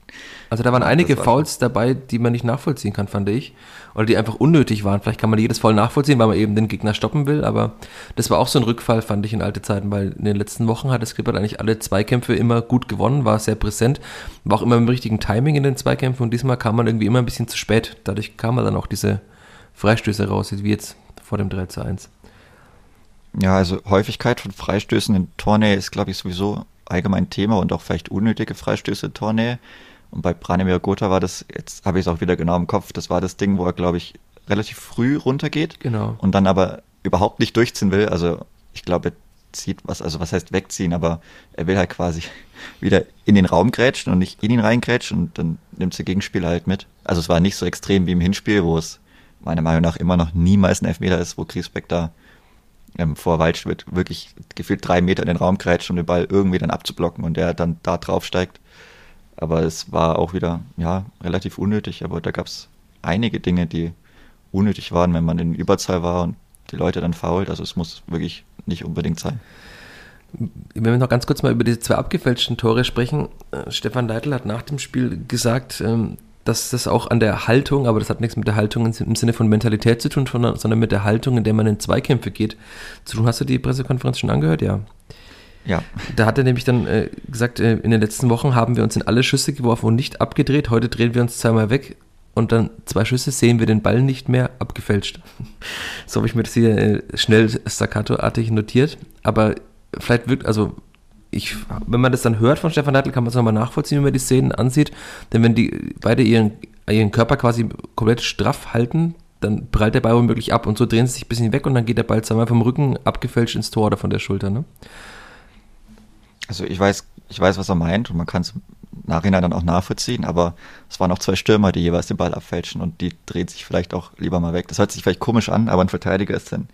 S1: also da waren einige Fouls dabei, die man nicht nachvollziehen kann, fand ich. Oder die einfach unnötig waren. Vielleicht kann man jedes Foul nachvollziehen, weil man eben den Gegner stoppen will, aber das war auch so ein Rückfall, fand ich in alte Zeiten, weil in den letzten Wochen hat das Klippert eigentlich alle Zweikämpfe immer gut gewonnen, war sehr präsent, war auch immer im richtigen Timing in den Zweikämpfen und diesmal kam man irgendwie immer ein bisschen zu spät. Dadurch kam man dann auch diese Freistöße raus, wie jetzt vor dem 3 zu 1.
S2: Ja, also Häufigkeit von Freistößen in Tornähe ist, glaube ich, sowieso allgemein Thema und auch vielleicht unnötige Freistöße in Tornähe. Und bei Branimir Gotha war das, jetzt habe ich es auch wieder genau im Kopf, das war das Ding, wo er, glaube ich, relativ früh runtergeht.
S1: Genau.
S2: Und dann aber überhaupt nicht durchziehen will. Also ich glaube, wegzieht, was, also was heißt wegziehen, aber er will halt quasi wieder in den Raum grätschen und nicht in ihn reingrätschen und dann nimmt der Gegenspieler halt mit. Also es war nicht so extrem wie im Hinspiel, wo es meiner Meinung nach immer noch niemals ein Elfmeter ist, wo Griesbeck da ähm, vor Waldschmidt wirklich gefühlt drei Meter in den Raum grätscht, um den Ball irgendwie dann abzublocken und der dann da drauf steigt. Aber es war auch wieder, ja, relativ unnötig, aber da gab es einige Dinge, die unnötig waren, wenn man in Überzahl war und die Leute dann fault. Also es muss wirklich nicht unbedingt sein.
S1: Wenn wir noch ganz kurz mal über die zwei abgefälschten Tore sprechen. Äh, Stefan Leitl hat nach dem Spiel gesagt, ähm, dass das auch an der Haltung, aber das hat nichts mit der Haltung im Sinne von Mentalität zu tun, sondern mit der Haltung, in der man in Zweikämpfe geht, zu tun. Hast du die Pressekonferenz schon angehört? Ja. Ja. Da hat er nämlich dann äh, gesagt, äh, in den letzten Wochen haben wir uns in alle Schüsse geworfen und nicht abgedreht. Heute drehen wir uns zweimal weg und dann zwei Schüsse sehen wir den Ball nicht mehr abgefälscht. so habe ich mir das hier äh, schnell staccato-artig notiert. Aber vielleicht wirkt, also ich, wenn man das dann hört von Stefan Neidl, kann man es nochmal nachvollziehen, wenn man die Szenen ansieht. Denn wenn die beide ihren, ihren Körper quasi komplett straff halten, dann prallt der Ball womöglich ab und so drehen sie sich ein bisschen weg und dann geht der Ball zweimal vom Rücken abgefälscht ins Tor oder von der Schulter. Ne?
S2: Also ich weiß, ich weiß, was er meint und man kann es Nachhinein dann auch nachvollziehen, aber es waren auch zwei Stürmer, die jeweils den Ball abfälschen und die dreht sich vielleicht auch lieber mal weg. Das hört sich vielleicht komisch an, aber ein Verteidiger ist dann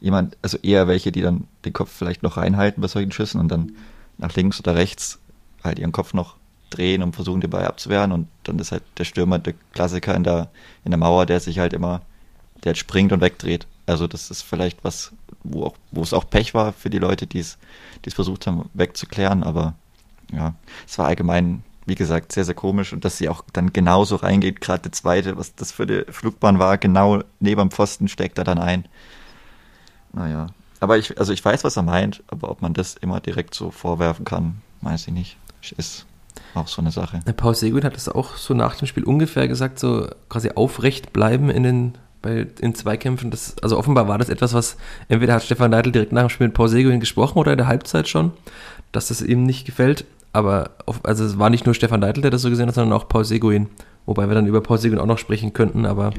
S2: jemand, also eher welche, die dann den Kopf vielleicht noch reinhalten bei solchen Schüssen und dann nach links oder rechts halt ihren Kopf noch drehen und versuchen, den Ball abzuwehren und dann ist halt der Stürmer der Klassiker in der, in der Mauer, der sich halt immer, der halt springt und wegdreht. Also das ist vielleicht was, wo, auch, wo es auch Pech war für die Leute, die es, versucht haben wegzuklären, aber ja, es war allgemein wie gesagt, sehr, sehr komisch und dass sie auch dann genauso reingeht, gerade der zweite, was das für die Flugbahn war, genau neben dem Pfosten steckt er dann ein. Naja. Aber ich, also ich weiß, was er meint, aber ob man das immer direkt so vorwerfen kann, weiß ich nicht. Ist auch so eine Sache.
S1: Paul Seguin hat das auch so nach dem Spiel ungefähr gesagt, so quasi aufrecht bleiben in den bei, in Zweikämpfen. Das, also offenbar war das etwas, was entweder hat Stefan Neidl direkt nach dem Spiel mit Paul Seguin gesprochen oder in der Halbzeit schon, dass das ihm nicht gefällt aber auf, also es war nicht nur Stefan Deitel, der das so gesehen hat, sondern auch Paul Seguin. Wobei wir dann über Paul Seguin auch noch sprechen könnten, aber.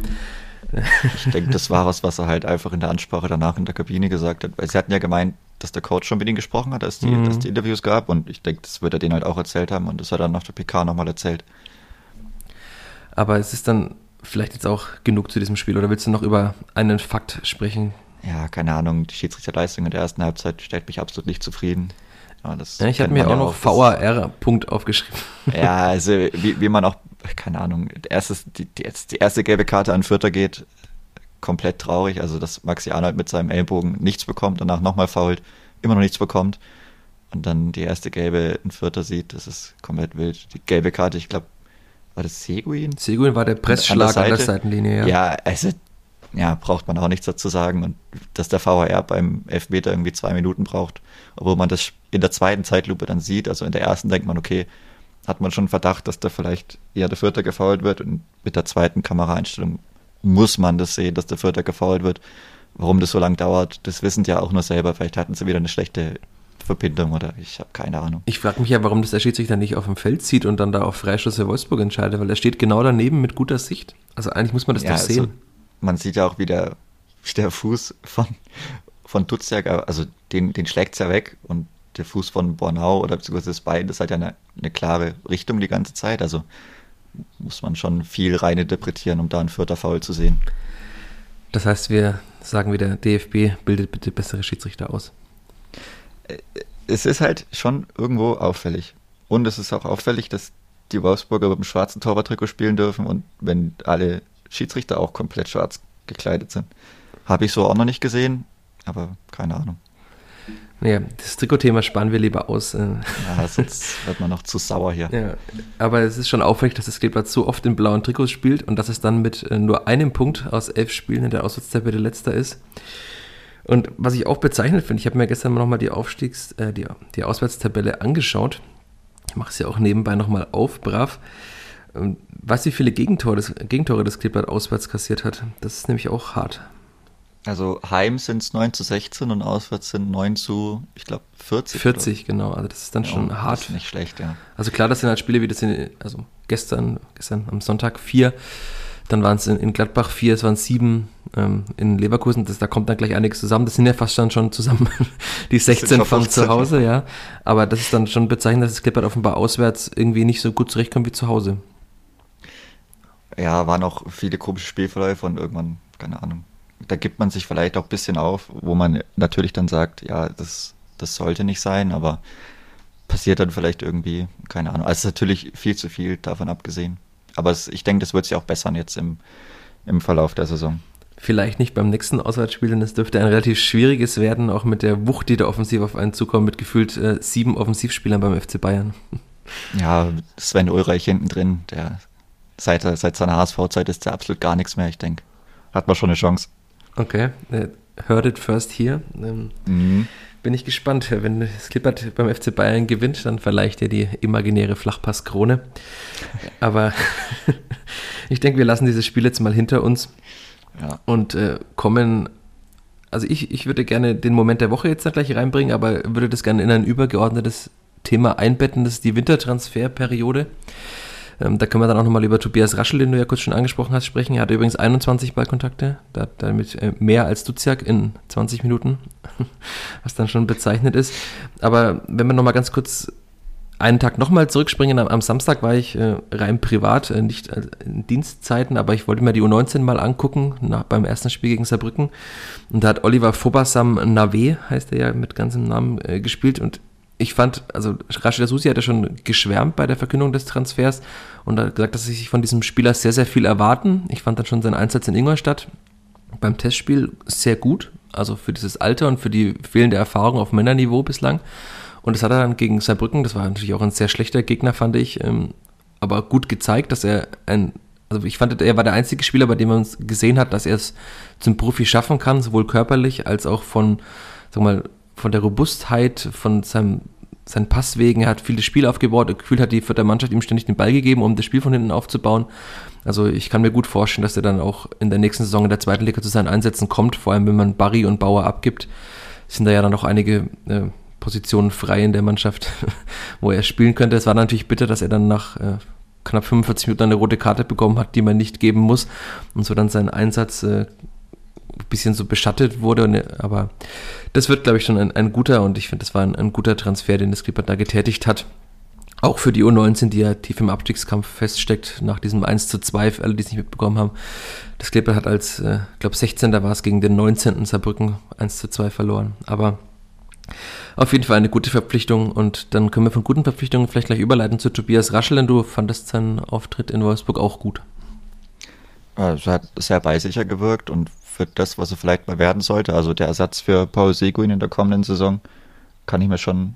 S2: Ich denke, das war was, was er halt einfach in der Ansprache danach in der Kabine gesagt hat. Weil sie hatten ja gemeint, dass der Coach schon mit ihm gesprochen hat, dass die, mhm. dass die Interviews gab und ich denke, das wird er denen halt auch erzählt haben und das hat er dann nach der PK nochmal erzählt.
S1: Aber es ist dann vielleicht jetzt auch genug zu diesem Spiel oder willst du noch über einen Fakt sprechen?
S2: Ja, keine Ahnung, die Schiedsrichterleistung in der ersten Halbzeit stellt mich absolut nicht zufrieden.
S1: Ja, ja, ich habe mir auch noch VAR-Punkt aufgeschrieben.
S2: Ja, also wie, wie man auch, keine Ahnung, erstes, die, die, die erste gelbe Karte an Vierter geht, komplett traurig. Also, dass Maxi Arnold mit seinem Ellbogen nichts bekommt, danach nochmal fault, immer noch nichts bekommt und dann die erste gelbe in Vierter sieht, das ist komplett wild. Die gelbe Karte, ich glaube, war das Seguin?
S1: Seguin war der Pressschlag an der, an der Seitenlinie,
S2: ja. Ja, also ja, braucht man auch nichts dazu sagen. Und dass der VHR beim Elfmeter irgendwie zwei Minuten braucht, obwohl man das in der zweiten Zeitlupe dann sieht. Also in der ersten denkt man, okay, hat man schon Verdacht, dass da vielleicht eher der Vierter gefault wird. Und mit der zweiten Kameraeinstellung muss man das sehen, dass der Vierter gefault wird. Warum das so lange dauert, das wissen ja auch nur selber. Vielleicht hatten sie wieder eine schlechte Verbindung oder ich habe keine Ahnung.
S1: Ich frage mich ja, warum das der Schiedsrichter nicht auf dem Feld zieht und dann da auf Freistoß für Wolfsburg entscheidet, weil er steht genau daneben mit guter Sicht. Also eigentlich muss man das ja, doch also sehen. Also
S2: man sieht ja auch, wie der, der Fuß von, von Dutzjak, also den, den schlägt es ja weg und der Fuß von Bornau oder beziehungsweise das Bein, das hat ja eine, eine klare Richtung die ganze Zeit. Also muss man schon viel rein interpretieren, um da einen vierter Foul zu sehen.
S1: Das heißt, wir sagen wieder, DFB bildet bitte bessere Schiedsrichter aus.
S2: Äh, es ist halt schon irgendwo auffällig. Und es ist auch auffällig, dass die Wolfsburger mit dem schwarzen Torwarttrikot spielen dürfen und wenn alle Schiedsrichter auch komplett schwarz gekleidet sind. Habe ich so auch noch nicht gesehen, aber keine Ahnung.
S1: Naja, das Trikotthema sparen wir lieber aus. Äh.
S2: Ja, sonst wird man noch zu sauer hier.
S1: Ja, aber es ist schon auffällig, dass das Kleeblatt so oft in blauen Trikots spielt und dass es dann mit äh, nur einem Punkt aus elf Spielen in der Auswärtstabelle letzter ist. Und was ich auch bezeichnet finde, ich habe mir gestern nochmal die Aufstiegs-, äh, die, die Auswärtstabelle angeschaut. Ich mache es ja auch nebenbei nochmal auf, brav. Ähm, weißt du, wie viele Gegentore das, Gegentore das Kleeblatt auswärts kassiert hat? Das ist nämlich auch hart.
S2: Also Heim sind es 9 zu 16 und auswärts sind 9 zu, ich glaube, 40.
S1: 40, oder? genau. Also das ist dann ja, schon hart. Das ist
S2: nicht schlecht, ja.
S1: Also klar, das sind halt Spiele wie das sind, also gestern, gestern am Sonntag vier Dann waren es in, in, Gladbach vier, es waren sieben ähm, in Leverkusen. Das, da kommt dann gleich einiges zusammen. Das sind ja fast dann schon zusammen die 16 von zu Hause, ja. Aber das ist dann schon bezeichnend, dass das Klippert offenbar auswärts irgendwie nicht so gut zurechtkommt wie zu Hause.
S2: Ja, waren auch viele komische Spielverläufe und irgendwann, keine Ahnung, da gibt man sich vielleicht auch ein bisschen auf, wo man natürlich dann sagt, ja, das, das sollte nicht sein, aber passiert dann vielleicht irgendwie, keine Ahnung. Also natürlich viel zu viel davon abgesehen. Aber es, ich denke, das wird sich auch bessern jetzt im, im Verlauf der Saison.
S1: Vielleicht nicht beim nächsten Auswärtsspiel, denn es dürfte ein relativ schwieriges werden, auch mit der Wucht, die da offensiv auf einen zukommt, mit gefühlt äh, sieben Offensivspielern beim FC Bayern.
S2: Ja, Sven Ulreich hinten drin, der seit, seit seiner HSV-Zeit ist der absolut gar nichts mehr, ich denke. Hat man schon eine Chance.
S1: Okay, äh, heard it first here. Ähm, mhm. Bin ich gespannt. Wenn Skippert beim FC Bayern gewinnt, dann verleicht er die imaginäre Flachpasskrone. Aber ich denke, wir lassen dieses Spiel jetzt mal hinter uns ja. und äh, kommen. Also ich, ich würde gerne den Moment der Woche jetzt da gleich reinbringen, aber würde das gerne in ein übergeordnetes Thema einbetten. Das ist die Wintertransferperiode. Ähm, da können wir dann auch nochmal über Tobias Raschel, den du ja kurz schon angesprochen hast, sprechen. Er hatte übrigens 21 Ballkontakte, da, damit äh, mehr als Duziak in 20 Minuten, was dann schon bezeichnet ist. Aber wenn wir nochmal ganz kurz einen Tag nochmal zurückspringen, am, am, Samstag war ich äh, rein privat, äh, nicht äh, in Dienstzeiten, aber ich wollte mir die U19 mal angucken, nach, beim ersten Spiel gegen Saarbrücken. Und da hat Oliver Fobasam Nave, heißt er ja mit ganzem Namen, äh, gespielt und ich fand, also Rashida Susi hat ja schon geschwärmt bei der Verkündung des Transfers und hat gesagt, dass sie sich von diesem Spieler sehr, sehr viel erwarten. Ich fand dann schon seinen Einsatz in Ingolstadt beim Testspiel sehr gut, also für dieses Alter und für die fehlende Erfahrung auf Männerniveau bislang. Und das hat er dann gegen Saarbrücken, das war natürlich auch ein sehr schlechter Gegner, fand ich, ähm, aber gut gezeigt, dass er ein, also ich fand, er war der einzige Spieler, bei dem man gesehen hat, dass er es zum Profi schaffen kann, sowohl körperlich als auch von, sag mal, von der Robustheit, von seinem, seinen Passwegen. Er hat viele Spiele aufgebaut. Gefühlt hat die vierte Mannschaft ihm ständig den Ball gegeben, um das Spiel von hinten aufzubauen. Also ich kann mir gut vorstellen, dass er dann auch in der nächsten Saison in der zweiten Liga zu seinen Einsätzen kommt. Vor allem, wenn man Barry und Bauer abgibt, sind da ja dann noch einige äh, Positionen frei in der Mannschaft, wo er spielen könnte. Es war natürlich bitter, dass er dann nach äh, knapp 45 Minuten eine rote Karte bekommen hat, die man nicht geben muss und so dann seinen Einsatz äh, bisschen so beschattet wurde. Und, aber das wird, glaube ich, schon ein, ein, guter und ich finde, das war ein, ein, guter Transfer, den das Clippert da getätigt hat. Auch für die U19, die ja tief im Abstiegskampf feststeckt, nach diesem 1 zu 2, für alle, die es nicht mitbekommen haben. Das Clippert hat als, äh, ich glaube, 16. war es gegen den 19. Saarbrücken 1 zu 2 verloren. Aber auf jeden Fall eine gute Verpflichtung und dann können wir von guten Verpflichtungen vielleicht gleich überleiten zu Tobias Raschel, denn du fandest seinen Auftritt in Wolfsburg auch gut.
S2: Also hat sehr beisicher gewirkt und für das, was er vielleicht mal werden sollte, also der Ersatz für Paul Seguin in der kommenden Saison, kann ich mir schon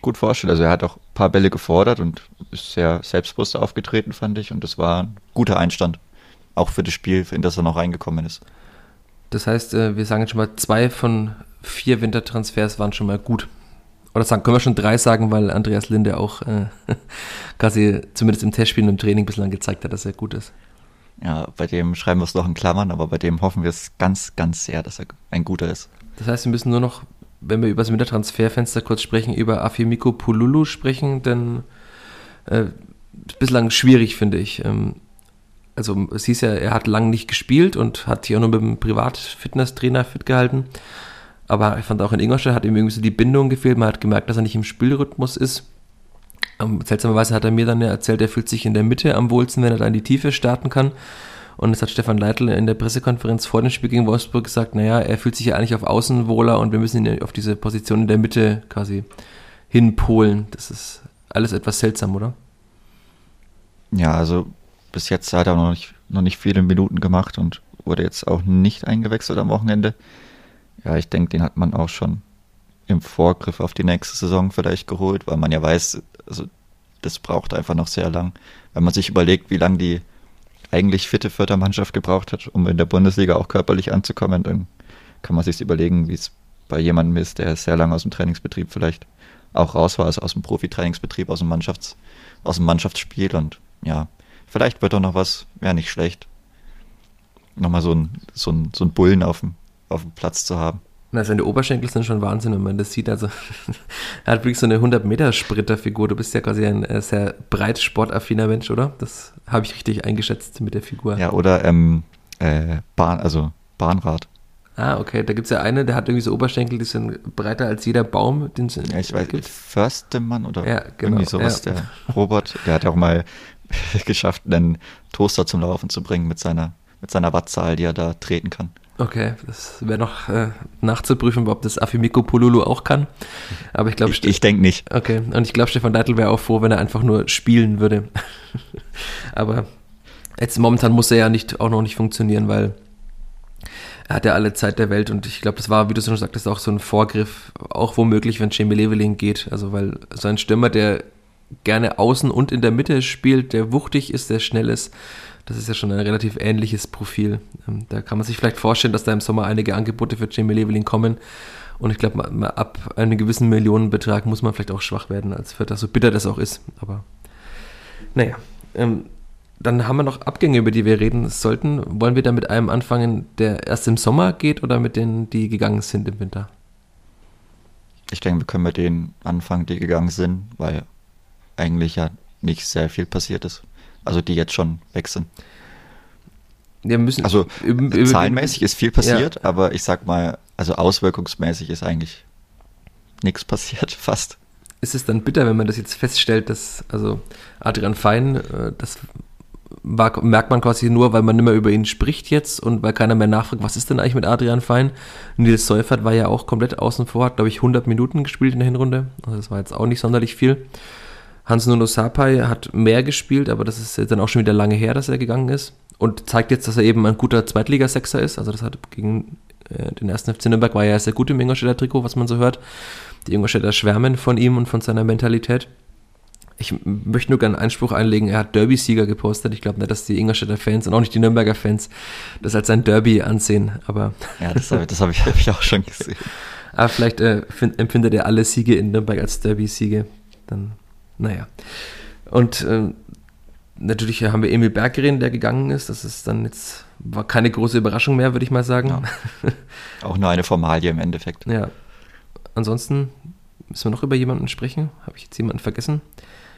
S2: gut vorstellen. Also er hat auch ein paar Bälle gefordert und ist sehr selbstbewusst aufgetreten, fand ich. Und das war ein guter Einstand. Auch für das Spiel, in das er noch reingekommen ist.
S1: Das heißt, äh, wir sagen jetzt schon mal, zwei von vier Wintertransfers waren schon mal gut. Oder sagen, können wir schon drei sagen, weil Andreas Linde auch äh, quasi zumindest im Testspiel und im Training bislang gezeigt hat, dass er gut ist.
S2: Ja, bei dem schreiben wir es noch in Klammern, aber bei dem hoffen wir es ganz, ganz sehr, dass er ein guter ist.
S1: Das heißt, wir müssen nur noch, wenn wir über das Wintertransferfenster kurz sprechen, über Afimiko Pululu sprechen, denn äh, bislang schwierig, finde ich. Ähm, also es hieß ja, er hat lang nicht gespielt und hat sich auch nur mit dem Privat-Fitness-Trainer fit gehalten. Aber ich fand auch in Ingolstadt hat ihm irgendwie so die Bindung gefehlt. Man hat gemerkt, dass er nicht im Spielrhythmus ist. Ähm, seltsamerweise hat er mir dann erzählt, er fühlt sich in der Mitte am wohlsten, wenn er da in die Tiefe starten kann. Und es hat Stefan Leitl in der Pressekonferenz vor dem Spiel gegen Wolfsburg gesagt, naja, er fühlt sich ja eigentlich auf Außen wohler und wir müssen ihn auf diese Position in der Mitte quasi hinpolen. Das ist alles etwas seltsam, oder?
S2: Ja, also bis jetzt hat er noch nicht, noch nicht viele Minuten gemacht und wurde jetzt auch nicht eingewechselt am Wochenende. Ja, ich denke, den hat man auch schon im Vorgriff auf die nächste Saison vielleicht geholt, weil man ja weiß, also das braucht einfach noch sehr lang. Wenn man sich überlegt, wie lange die eigentlich fitte Fördermannschaft gebraucht hat, um in der Bundesliga auch körperlich anzukommen, dann kann man sich überlegen, wie es bei jemandem ist, der sehr lange aus dem Trainingsbetrieb vielleicht auch raus war, also aus dem Profitrainingsbetrieb, aus dem Mannschafts, aus dem Mannschaftsspiel und ja, vielleicht wird doch noch was, wäre nicht schlecht. Nochmal so ein, so ein, so ein Bullen auf dem, auf dem Platz zu haben.
S1: Na, seine Oberschenkel sind schon Wahnsinn, wenn man das sieht. Also, er hat wirklich so eine 100-Meter-Sprinter-Figur. Du bist ja quasi ein äh, sehr breit sportaffiner Mensch, oder? Das habe ich richtig eingeschätzt mit der Figur.
S2: Ja, oder ähm, äh, Bahn, also Bahnrad.
S1: Ah, okay. Da gibt es ja eine, der hat irgendwie so Oberschenkel, die sind breiter als jeder Baum, den es
S2: Ja, ich weiß,
S1: gibt.
S2: Förstemann oder
S1: Ja, genau,
S2: irgendwie sowas,
S1: ja.
S2: der Robert, der hat ja auch mal geschafft, einen Toaster zum Laufen zu bringen mit seiner, mit seiner Wattzahl, die er da treten kann.
S1: Okay, das wäre noch äh, nachzuprüfen, ob das Afimiko Polulu auch kann. Aber ich glaube,
S2: Ich, ich denke nicht.
S1: Okay, und ich glaube, Stefan Deitel wäre auch froh, wenn er einfach nur spielen würde. Aber jetzt momentan muss er ja nicht auch noch nicht funktionieren, weil er hat ja alle Zeit der Welt und ich glaube, das war, wie du schon sagtest, auch so ein Vorgriff, auch womöglich, wenn Jamie Leveling geht. Also weil so ein Stürmer, der gerne außen und in der Mitte spielt, der wuchtig ist, der schnell ist, das ist ja schon ein relativ ähnliches Profil. Ähm, Da kann man sich vielleicht vorstellen, dass da im Sommer einige Angebote für Jamie Leveling kommen. Und ich glaube, ab einem gewissen Millionenbetrag muss man vielleicht auch schwach werden als Vierter, so bitter das auch ist. Aber naja, ähm, dann haben wir noch Abgänge, über die wir reden sollten. Wollen wir da mit einem anfangen, der erst im Sommer geht oder mit denen, die gegangen sind im Winter?
S2: Ich denke, wir können mit denen anfangen, die gegangen sind, weil eigentlich ja nicht sehr viel passiert ist. Also die jetzt schon weg sind.
S1: Wir müssen
S2: Also zahlenmäßig ist viel passiert, aber ich sag mal, also auswirkungsmäßig ist eigentlich nichts passiert, fast.
S1: ist es dann bitter, wenn man das jetzt feststellt, dass also Adrian Fein, äh, das war, merkt man quasi nur, weil man nicht mehr über ihn spricht jetzt und weil keiner mehr nachfragt, was ist denn eigentlich mit Adrian Fein? Nils Seufert war ja auch komplett außen vor, hat glaube ich 100 Minuten gespielt in der Hinrunde, also das war jetzt auch nicht sonderlich viel. Hans Nuno Sapai hat mehr gespielt, aber das ist dann auch schon wieder lange her, dass er gegangen ist und zeigt jetzt, dass er eben ein guter Zweitligasechser ist, also das hat gegen äh, den ersten FC Nürnberg war ja sehr gut im Ingolstädter Trikot, was man so hört. Die Ingolstädter schwärmen von ihm und von seiner Mentalität. Ich möchte nur gerne einen Einspruch einlegen. Er hat Derby-Sieger gepostet. Ich glaube nicht, dass die Ingolstädter Fans und auch nicht die Nürnberger Fans das als ein Derby ansehen. Aber,
S2: Ja, das habe hab ich, hab ich auch schon gesehen.
S1: aber vielleicht äh, find, empfindet er alle Siege in Nürnberg als Derby-Siege. Dann, naja. Und ähm, natürlich haben wir Emil Berggren, der gegangen ist. Das ist dann jetzt, war keine große Überraschung mehr, würde ich mal sagen.
S2: Ja. Auch nur eine Formalie im Endeffekt.
S1: Ja. Ansonsten müssen wir noch über jemanden sprechen. Habe ich jetzt jemanden vergessen?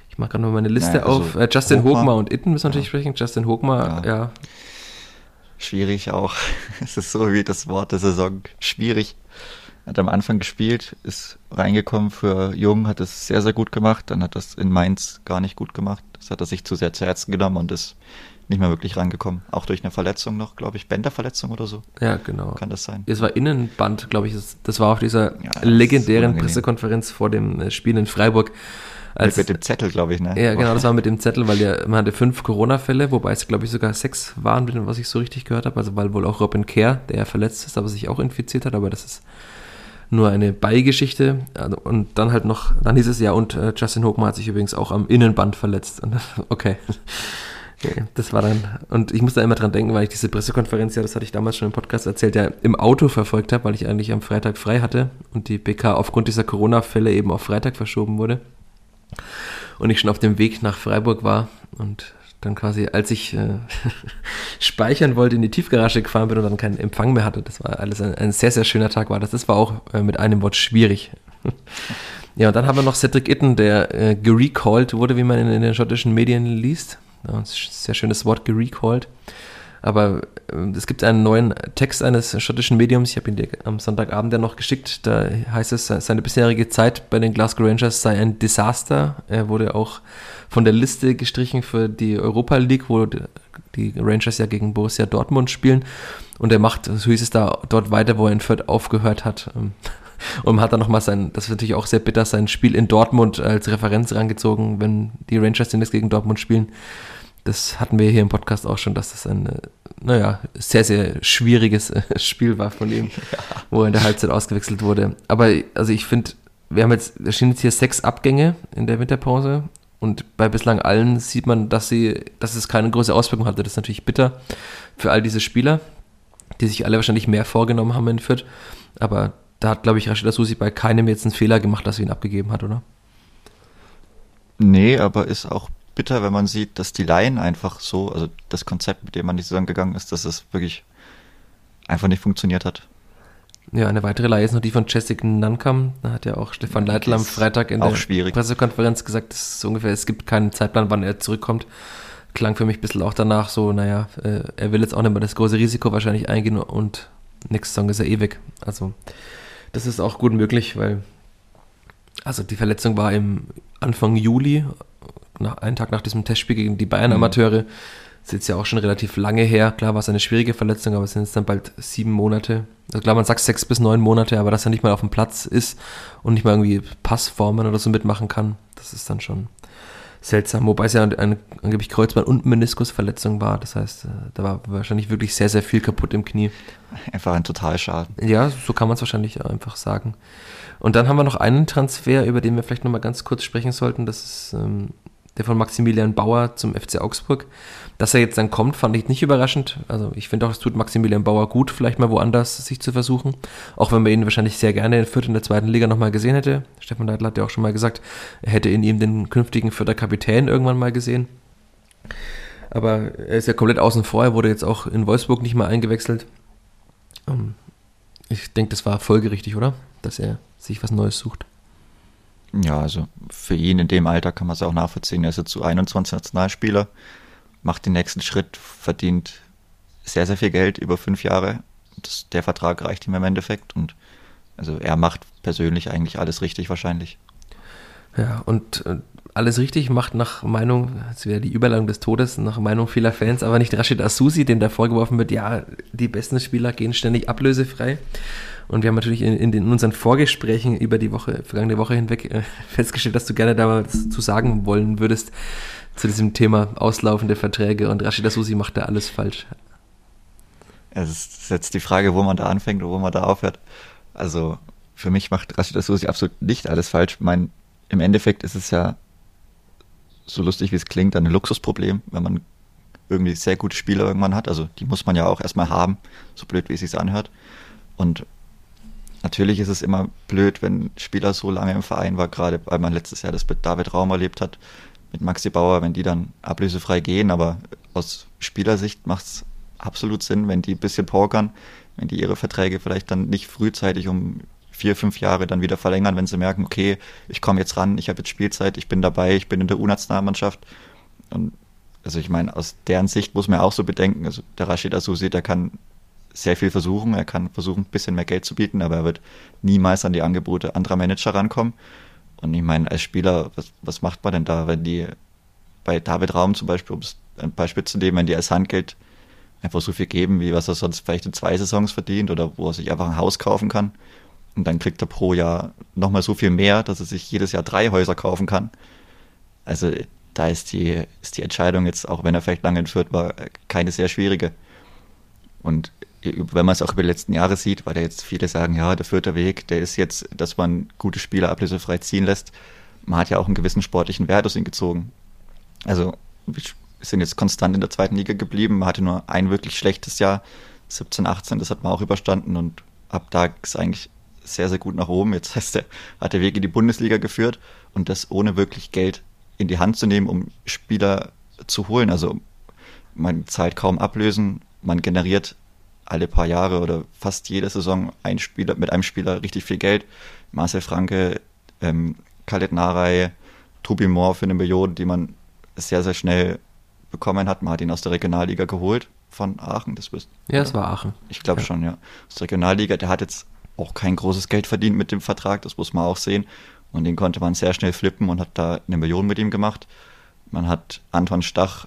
S1: Ich mache gerade noch meine Liste
S2: Naja, also
S1: auf. Äh, Justin.
S2: Hochmar
S1: und Itten müssen wir natürlich
S2: Ja.
S1: sprechen. Justin Hochmar, ja.
S2: Ja. Schwierig auch. Es ist so wie das Wort der Saison. Schwierig. Hat am Anfang gespielt, ist reingekommen für Jung, hat es sehr, sehr gut gemacht. Dann hat das in Mainz gar nicht gut gemacht. Das hat er sich zu sehr zu Herzen genommen und ist nicht mehr wirklich rangekommen. Auch durch eine Verletzung noch, glaube ich, Bänderverletzung oder so.
S1: Ja, genau.
S2: Kann das sein?
S1: Es war Innenband, glaube ich. Das, war auf dieser
S2: Ja,
S1: legendären. Pressekonferenz vor dem äh, Spiel in Freiburg. Als,
S2: mit, mit dem Zettel, glaube ich, ne?
S1: ja, genau, das war mit dem Zettel, weil ja, man hatte fünf Corona-Fälle, wobei es, glaube ich, sogar sechs waren, was ich so richtig gehört habe. Also weil wohl auch Robin Kerr, der ja verletzt ist, aber sich auch infiziert hat, aber das ist nur eine Beigeschichte. Also, Und dann halt noch, dann hieß es ja, und äh, Justin Hochmann hat sich übrigens auch am Innenband verletzt. Und, okay. Das war dann, und ich muss da immer dran denken, weil ich diese Pressekonferenz, ja, das hatte ich damals schon im Podcast erzählt, ja im Auto verfolgt habe, weil ich eigentlich am Freitag frei hatte und die PK aufgrund dieser Corona-Fälle eben auf Freitag verschoben wurde. Und ich schon auf dem Weg nach Freiburg war und dann quasi, als ich äh, speichern wollte, in die Tiefgarage gefahren bin und dann keinen Empfang mehr hatte. Das war alles ein, ein sehr, sehr schöner Tag war das. Das war auch äh, mit einem Wort schwierig. ja, und dann haben wir noch Cedric Itten, der äh, gerecalled wurde, wie man in, in den schottischen Medien liest. Ja, sehr schönes Wort, gerecalled. Aber äh, es gibt einen neuen Text eines schottischen Mediums, ich habe ihn dir am Sonntagabend ja noch geschickt, da heißt es, seine bisherige Zeit bei den Glasgow Rangers sei ein Desaster. Er wurde auch von der Liste gestrichen für die Europa League, wo die Rangers ja gegen Borussia Dortmund spielen. Und er macht, so hieß es da, dort weiter, wo er in Fürth aufgehört hat. Ähm, Und hat dann nochmal sein, das ist natürlich auch sehr bitter, sein Spiel in Dortmund als Referenz rangezogen, wenn die Rangers jetzt gegen Dortmund spielen. Das hatten wir hier im Podcast auch schon, dass das ein, äh, naja, sehr, sehr schwieriges äh, Spiel war von ihm, wo er in der Halbzeit ausgewechselt wurde. Aber also ich finde, wir haben jetzt, da stehen jetzt hier sechs Abgänge in der Winterpause und bei bislang allen sieht man, dass sie, dass es keine große Auswirkung hatte. Das ist natürlich bitter für all diese Spieler, die sich alle wahrscheinlich mehr vorgenommen haben in Fürth. Aber da hat, glaube ich, Rashida Susi bei keinem jetzt einen Fehler gemacht, dass er ihn abgegeben hat, oder?
S2: Nee, aber ist auch bitter, wenn man sieht, dass die Laien einfach so, also das Konzept, mit dem man die Saison gegangen ist, dass es wirklich einfach nicht funktioniert hat.
S1: Ja, eine weitere Leihe ist noch die von Jessica Nankam. Da hat ja auch Stefan Leitl am Freitag in der
S2: schwierig.
S1: Pressekonferenz gesagt, dass es ungefähr, es gibt keinen Zeitplan, wann er zurückkommt. Klang für mich ein bisschen auch danach so, naja, äh, er will jetzt auch nicht mehr das große Risiko wahrscheinlich eingehen und nächste Song ist er ewig. Also, das ist auch gut möglich, weil, also die Verletzung war im Anfang Juli, nach, einen Tag nach diesem Testspiel gegen die Bayern-Amateure. Mhm ist jetzt ja auch schon relativ lange her. Klar war es eine schwierige Verletzung, aber es sind jetzt dann bald sieben Monate. Also klar, man sagt sechs bis neun Monate, aber dass er nicht mal auf dem Platz ist und nicht mal irgendwie Passformen oder so mitmachen kann, das ist dann schon seltsam. Wobei es ja eine, eine angeblich Kreuzband- und Meniskusverletzung war. Das heißt, äh, da war wahrscheinlich wirklich sehr, sehr viel kaputt im Knie.
S2: Einfach ein Totalschaden.
S1: Ja, so kann man es wahrscheinlich einfach sagen. Und dann haben wir noch einen Transfer, über den wir vielleicht nochmal ganz kurz sprechen sollten. Das ist ähm, der von Maximilian Bauer zum FC Augsburg. Dass er jetzt dann kommt, fand ich nicht überraschend. Also ich finde auch, es tut Maximilian Bauer gut, vielleicht mal woanders sich zu versuchen. Auch wenn man ihn wahrscheinlich sehr gerne in Fürth in der zweiten Liga nochmal gesehen hätte. Stefan Leitl hat ja auch schon mal gesagt, er hätte in ihm den künftigen Fürther Kapitän irgendwann mal gesehen. Aber er ist ja komplett außen vor. Er wurde jetzt auch in Wolfsburg nicht mal eingewechselt. Ähm, ich denke, das war folgerichtig, oder? Dass er sich was Neues sucht.
S2: Ja, also für ihn in dem Alter kann man es auch nachvollziehen. Er ist jetzt zu 21 Nationalspieler, macht den nächsten Schritt, verdient sehr, sehr viel Geld über fünf Jahre. Das, der Vertrag reicht ihm im Endeffekt und also er macht persönlich eigentlich alles richtig wahrscheinlich.
S1: Ja, und äh, alles richtig macht nach Meinung, das wäre die Überleitung des Todes, nach Meinung vieler Fans, aber nicht Rashid Asusi, dem da vorgeworfen wird, ja, die besten Spieler gehen ständig ablösefrei. Und wir haben natürlich in, in, den, in unseren Vorgesprächen über die Woche, vergangene Woche hinweg äh, festgestellt, dass du gerne da was zu sagen wollen würdest zu diesem Thema auslaufende Verträge und Rashida Susi macht da alles falsch.
S2: Es ist jetzt die Frage, wo man da anfängt und wo man da aufhört. Also für mich macht Rashida Susi absolut nicht alles falsch. Ich meine, im Endeffekt ist es ja so lustig, wie es klingt, ein Luxusproblem, wenn man irgendwie sehr gute Spieler irgendwann hat. Also die muss man ja auch erstmal haben, so blöd wie es sich anhört. Und natürlich ist es immer blöd, wenn Spieler so lange im Verein war, gerade weil man letztes Jahr das mit David Raum erlebt hat, mit Maxi Bauer, wenn die dann ablösefrei gehen, aber aus Spielersicht macht es absolut Sinn, wenn die ein bisschen pokern, wenn die ihre Verträge vielleicht dann nicht frühzeitig um vier, fünf Jahre dann wieder verlängern, wenn sie merken, okay, ich komme jetzt ran, ich habe jetzt Spielzeit, ich bin dabei, ich bin in der U-Nationalmannschaft. Und also ich meine, aus deren Sicht muss man auch so bedenken, also der Rashid Asusi, der kann sehr viel versuchen. Er kann versuchen, ein bisschen mehr Geld zu bieten, aber er wird niemals an die Angebote anderer Manager rankommen. Und ich meine, als Spieler, was, was macht man denn da, wenn die bei David Raum zum Beispiel, um ein Beispiel zu nehmen, wenn die als Handgeld einfach so viel geben, wie was er sonst vielleicht in zwei Saisons verdient oder wo er sich einfach ein Haus kaufen kann. Und dann kriegt er pro Jahr nochmal so viel mehr, dass er sich jedes Jahr drei Häuser kaufen kann. Also da ist die, ist die Entscheidung jetzt, auch wenn er vielleicht lange entführt war, keine sehr schwierige. Und wenn man es auch über die letzten Jahre sieht, weil da jetzt viele sagen, ja, der vierte Weg, der ist jetzt, dass man gute Spieler ablösefrei ziehen lässt. Man hat ja auch einen gewissen sportlichen Wert aus ihm gezogen. Also wir sind jetzt konstant in der zweiten Liga geblieben. Man hatte nur ein wirklich schlechtes Jahr, 17, 18, das hat man auch überstanden und ab da ist eigentlich sehr, sehr gut nach oben. Jetzt heißt er, hat der Weg in die Bundesliga geführt und das ohne wirklich Geld in die Hand zu nehmen, um Spieler zu holen. Also man zahlt kaum Ablösen, man generiert alle paar Jahre oder fast jede Saison ein Spieler, mit einem Spieler richtig viel Geld. Marcel Franke, ähm, Khaled Narei, Tobi Moore für eine Million, die man sehr, sehr schnell bekommen hat. Man hat ihn aus der Regionalliga geholt von Aachen. Das
S1: bist, ja, es war Aachen.
S2: Ich glaube ja. schon, ja. Aus der Regionalliga, der hat jetzt auch kein großes Geld verdient mit dem Vertrag, das muss man auch sehen. Und den konnte man sehr schnell flippen und hat da eine Million mit ihm gemacht. Man hat Anton Stach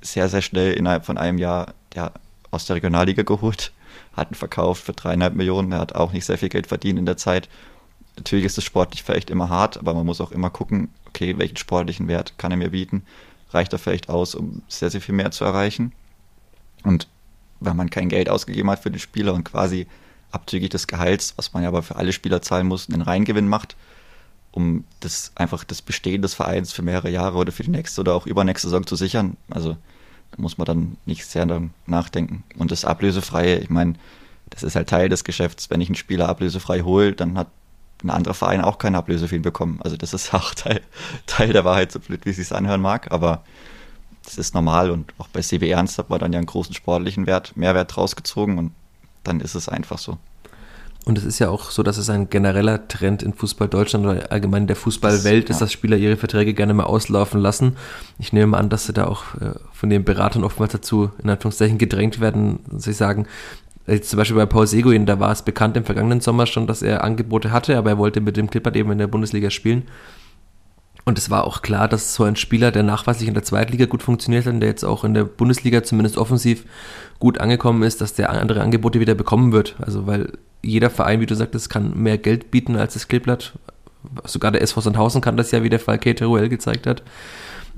S2: sehr, sehr schnell innerhalb von einem Jahr, der aus der Regionalliga geholt, hat ihn verkauft für dreieinhalb Millionen. Er hat auch nicht sehr viel Geld verdient in der Zeit. Natürlich ist das sportlich vielleicht immer hart, aber man muss auch immer gucken, okay, welchen sportlichen Wert kann er mir bieten? Reicht er vielleicht aus, um sehr, sehr viel mehr zu erreichen? Und wenn man kein Geld ausgegeben hat für den Spieler und quasi abzüglich des Gehalts, was man ja aber für alle Spieler zahlen muss, einen Reingewinn macht, um das einfach das Bestehen des Vereins für mehrere Jahre oder für die nächste oder auch übernächste Saison zu sichern. Also muss man dann nicht sehr nachdenken. Und das Ablösefreie, ich meine, das ist halt Teil des Geschäfts. Wenn ich einen Spieler ablösefrei hole, dann hat ein anderer Verein auch keine Ablöse für ihn bekommen. Also das ist auch Teil, Teil der Wahrheit, so blöd wie es sich anhören mag, aber das ist normal und auch bei CB Ernst hat man dann ja einen großen sportlichen Wert, Mehrwert rausgezogen und dann ist es einfach so.
S1: Und es ist ja auch so, dass es ein genereller Trend in Fußball Deutschland oder allgemein in der Fußballwelt ist, dass Spieler ihre Verträge gerne mal auslaufen lassen. Ich nehme an, dass sie da auch äh, von den Beratern oftmals dazu, in Anführungszeichen, gedrängt werden, sie sagen, Jetzt zum Beispiel bei Paul Seguin, da war es bekannt im vergangenen Sommer schon, dass er Angebote hatte, aber er wollte mit dem Clippert eben in der Bundesliga spielen. Und es war auch klar, dass so ein Spieler, der nachweislich in der Zweitliga gut funktioniert hat und der jetzt auch in der Bundesliga zumindest offensiv gut angekommen ist, dass der andere Angebote wieder bekommen wird. Also weil jeder Verein, wie du sagtest, kann mehr Geld bieten als das Kleeblatt. Sogar der SV Sandhausen kann das ja, wie der Fall Keteruel gezeigt hat.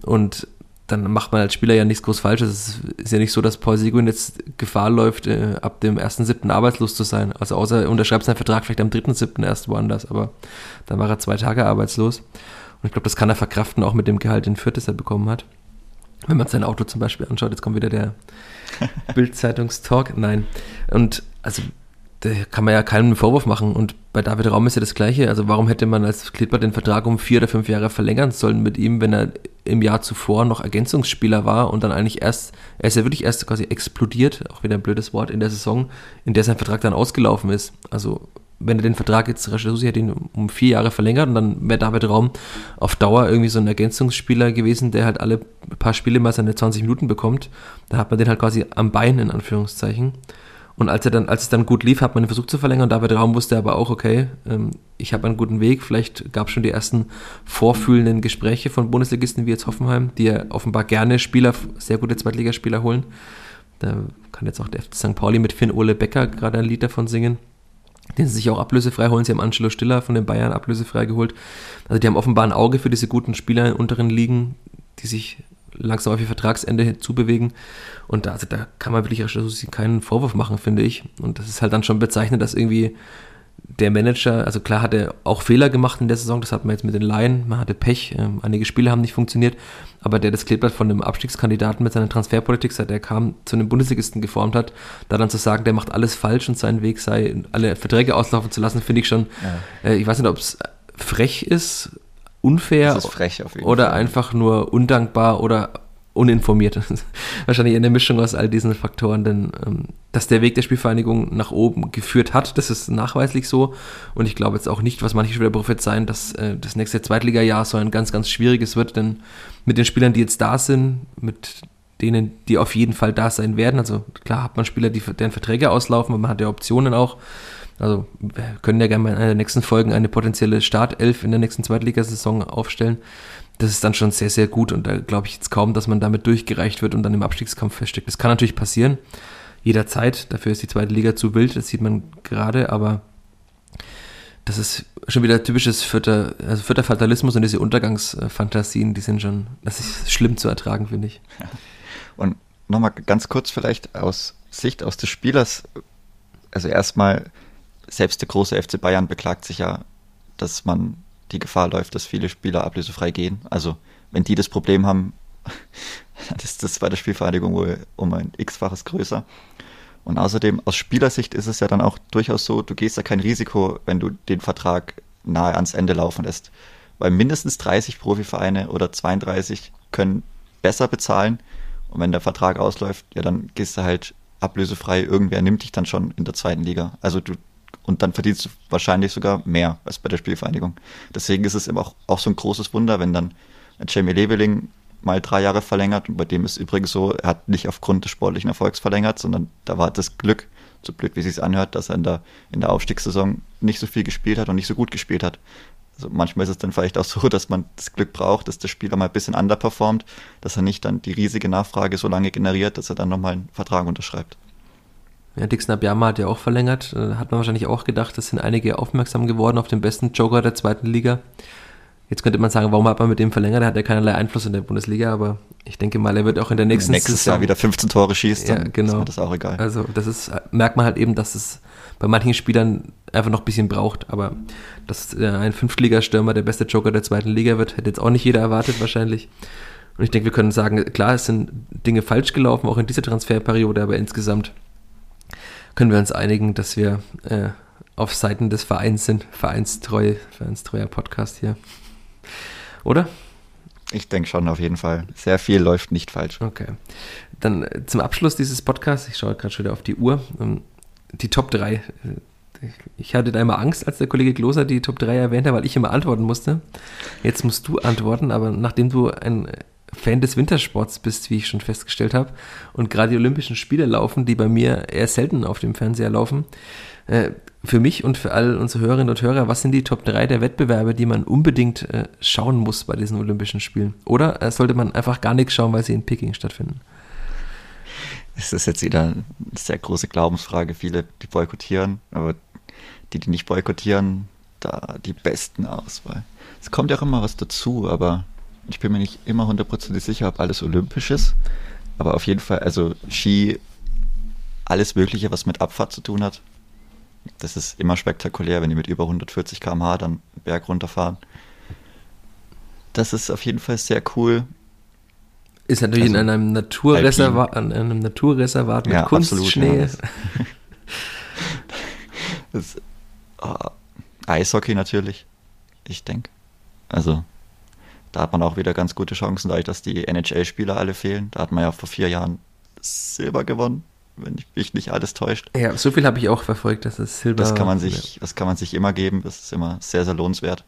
S1: Und dann macht man als Spieler ja nichts groß Falsches. Es ist ja nicht so, dass Paul Seguin jetzt Gefahr läuft, äh, ab dem 1.7. arbeitslos zu sein. Also außer er unterschreibt seinen Vertrag vielleicht am 3.7. erst woanders, aber dann war er zwei Tage arbeitslos. Und ich glaube, das kann er verkraften, auch mit dem Gehalt, den Fürth, das er bekommen hat. Wenn man sein Auto zum Beispiel anschaut, jetzt kommt wieder der Bild-Zeitungstalk. Nein. Und also da kann man ja keinen Vorwurf machen. Und bei David Raum ist ja das Gleiche. Also warum hätte man als Klippert den Vertrag um vier oder fünf Jahre verlängern sollen mit ihm, wenn er im Jahr zuvor noch Ergänzungsspieler war und dann eigentlich erst, er ist ja wirklich erst quasi explodiert, auch wieder ein blödes Wort, in der Saison, in der sein Vertrag dann ausgelaufen ist. Also wenn er den Vertrag jetzt, Rashid hätte ihn um vier Jahre verlängert und dann wäre David Raum auf Dauer irgendwie so ein Ergänzungsspieler gewesen, der halt alle paar Spiele mal seine 20 Minuten bekommt. Da hat man den halt quasi am Bein, in Anführungszeichen. Und als er dann, als es dann gut lief, hat man den versucht zu verlängern. David Raum wusste aber auch, okay, ähm, ich habe einen guten Weg. Vielleicht gab es schon die ersten vorfühlenden Gespräche von Bundesligisten wie jetzt Hoffenheim, die ja offenbar gerne Spieler, sehr gute Zweitligaspieler holen. Da kann jetzt auch der FC St. Pauli mit Finn Ole Becker gerade ein Lied davon singen den sie sich auch ablösefrei holen. Sie haben Angelo Stiller von den Bayern ablösefrei geholt. Also die haben offenbar ein Auge für diese guten Spieler in unteren Ligen, die sich langsam auf ihr Vertragsende zubewegen. Und da, also da kann man wirklich keinen Vorwurf machen, finde ich. Und das ist halt dann schon bezeichnend, dass irgendwie der Manager, also klar hat er auch Fehler gemacht in der Saison, das hat man jetzt mit den Laien, man hatte Pech, ähm, einige Spiele haben nicht funktioniert, aber der das Kleeblatt von einem Abstiegskandidaten mit seiner Transferpolitik, seit er kam, zu einem Bundesligisten geformt hat, da dann zu sagen, der macht alles falsch und sein Weg sei, alle Verträge auslaufen zu lassen, finde ich schon, ja. äh, ich weiß nicht, ob es frech ist, unfair
S2: ist
S1: oder Fall. einfach nur undankbar oder uninformiert. Wahrscheinlich eine Mischung aus all diesen Faktoren, denn ähm, dass der Weg der Spielvereinigung nach oben geführt hat, das ist nachweislich so. Und ich glaube jetzt auch nicht, was manche Spieler prophezeien, dass äh, das nächste Zweitliga-Jahr so ein ganz, ganz schwieriges wird, denn mit den Spielern, die jetzt da sind, mit denen, die auf jeden Fall da sein werden, also klar hat man Spieler, die deren Verträge auslaufen, aber man hat ja Optionen auch. Also können ja gerne mal in einer der nächsten Folgen eine potenzielle Startelf in der nächsten Zweitligasaison aufstellen das ist dann schon sehr, sehr gut und da glaube ich jetzt kaum, dass man damit durchgereicht wird und dann im Abstiegskampf feststeckt. Das kann natürlich passieren, jederzeit. Dafür ist die zweite Liga zu wild, das sieht man gerade, aber das ist schon wieder typisches Vierter, also Vierter Fatalismus und diese Untergangsfantasien, die sind schon, das ist schlimm zu ertragen, finde ich.
S2: Und nochmal ganz kurz vielleicht aus Sicht aus des Spielers, also erstmal, selbst der große FC Bayern beklagt sich ja, dass man die Gefahr läuft, dass viele Spieler ablösefrei gehen. Also wenn die das Problem haben, dann ist das bei der Spielvereinigung wohl um ein x-faches größer. Und außerdem, aus Spielersicht ist es ja dann auch durchaus so, du gehst ja kein Risiko, wenn du den Vertrag nahe ans Ende laufen lässt. Weil mindestens 30 Profivereine oder 32 können besser bezahlen. Und wenn der Vertrag ausläuft, ja, dann gehst du halt ablösefrei. Irgendwer nimmt dich dann schon in der zweiten Liga. Also du und dann verdienst du wahrscheinlich sogar mehr als bei der Spielvereinigung. Deswegen ist es eben auch, auch so ein großes Wunder, wenn dann Jamie Leveling mal drei Jahre verlängert. Und bei dem ist übrigens so, er hat nicht aufgrund des sportlichen Erfolgs verlängert, sondern da war das Glück, so blöd wie es sich anhört, dass er in der, in der Aufstiegssaison nicht so viel gespielt hat und nicht so gut gespielt hat. Also manchmal ist es dann vielleicht auch so, dass man das Glück braucht, dass der Spieler mal ein bisschen underperformt, dass er nicht dann die riesige Nachfrage so lange generiert, dass er dann nochmal einen Vertrag unterschreibt.
S1: Ja, Dixon Abiyama hat ja auch verlängert. Da hat man wahrscheinlich auch gedacht, es sind einige aufmerksam geworden auf den besten Joker der zweiten Liga. Jetzt könnte man sagen, warum hat man mit dem verlängert? Er hat ja keinerlei Einfluss in der Bundesliga, aber ich denke mal, er wird auch in der nächsten
S2: Nächstes Saison Jahr wieder 15 Tore schießt,
S1: dann ja, genau. ist mir
S2: das auch egal.
S1: Also das ist, merkt man halt eben, dass es bei manchen Spielern einfach noch ein bisschen braucht, aber dass ein Fünftligastürmer der beste Joker der zweiten Liga wird, hätte jetzt auch nicht jeder erwartet wahrscheinlich. Und ich denke, wir können sagen, klar, es sind Dinge falsch gelaufen, auch in dieser Transferperiode, aber insgesamt können wir uns einigen, dass wir äh, auf Seiten des Vereins sind. Vereinstreu, vereinstreuer Podcast hier. Oder?
S2: Ich denke schon, auf jeden Fall. Sehr viel läuft nicht falsch.
S1: Okay. Dann äh, zum Abschluss dieses Podcasts, ich schaue gerade schon wieder auf die Uhr, ähm, die Top 3. ich hatte da immer Angst, als der Kollege Gloser die Top 3 erwähnte, weil ich immer antworten musste. Jetzt musst du antworten, aber nachdem du ein Fan des Wintersports bist, wie ich schon festgestellt habe, und gerade die Olympischen Spiele laufen, die bei mir eher selten auf dem Fernseher laufen, äh, für mich und für all unsere Hörerinnen und Hörer, was sind die Top 3 der Wettbewerbe, die man unbedingt äh, schauen muss bei diesen Olympischen Spielen? Oder äh, sollte man einfach gar nichts schauen, weil sie in Peking stattfinden?
S2: Es ist jetzt wieder eine sehr große Glaubensfrage. Viele, die boykottieren, aber die, die nicht boykottieren, da die besten Auswahl. Es kommt ja auch immer was dazu, aber ich bin mir nicht immer hundertprozentig sicher, ob alles olympisch ist. Aber auf jeden Fall, also Ski, alles Mögliche, was mit Abfahrt zu tun hat. Das ist immer spektakulär, wenn die mit über 140 km/h dann Berg runterfahren. Das ist auf jeden Fall sehr cool.
S1: Ist natürlich also, in einem Naturreservat, an einem Naturreservat mit ja, Kunstschnee.
S2: Absolut, ja, das, das, oh, Eishockey natürlich, ich denke. Also, da hat man auch wieder ganz gute Chancen, dadurch, dass die NHL-Spieler alle fehlen. Da hat man ja vor vier Jahren Silber gewonnen, wenn mich nicht alles täuscht.
S1: Ja, so viel habe ich auch verfolgt, dass es Silber.
S2: Das kann man sich, das kann man sich immer geben. Das ist immer sehr, sehr lohnenswert.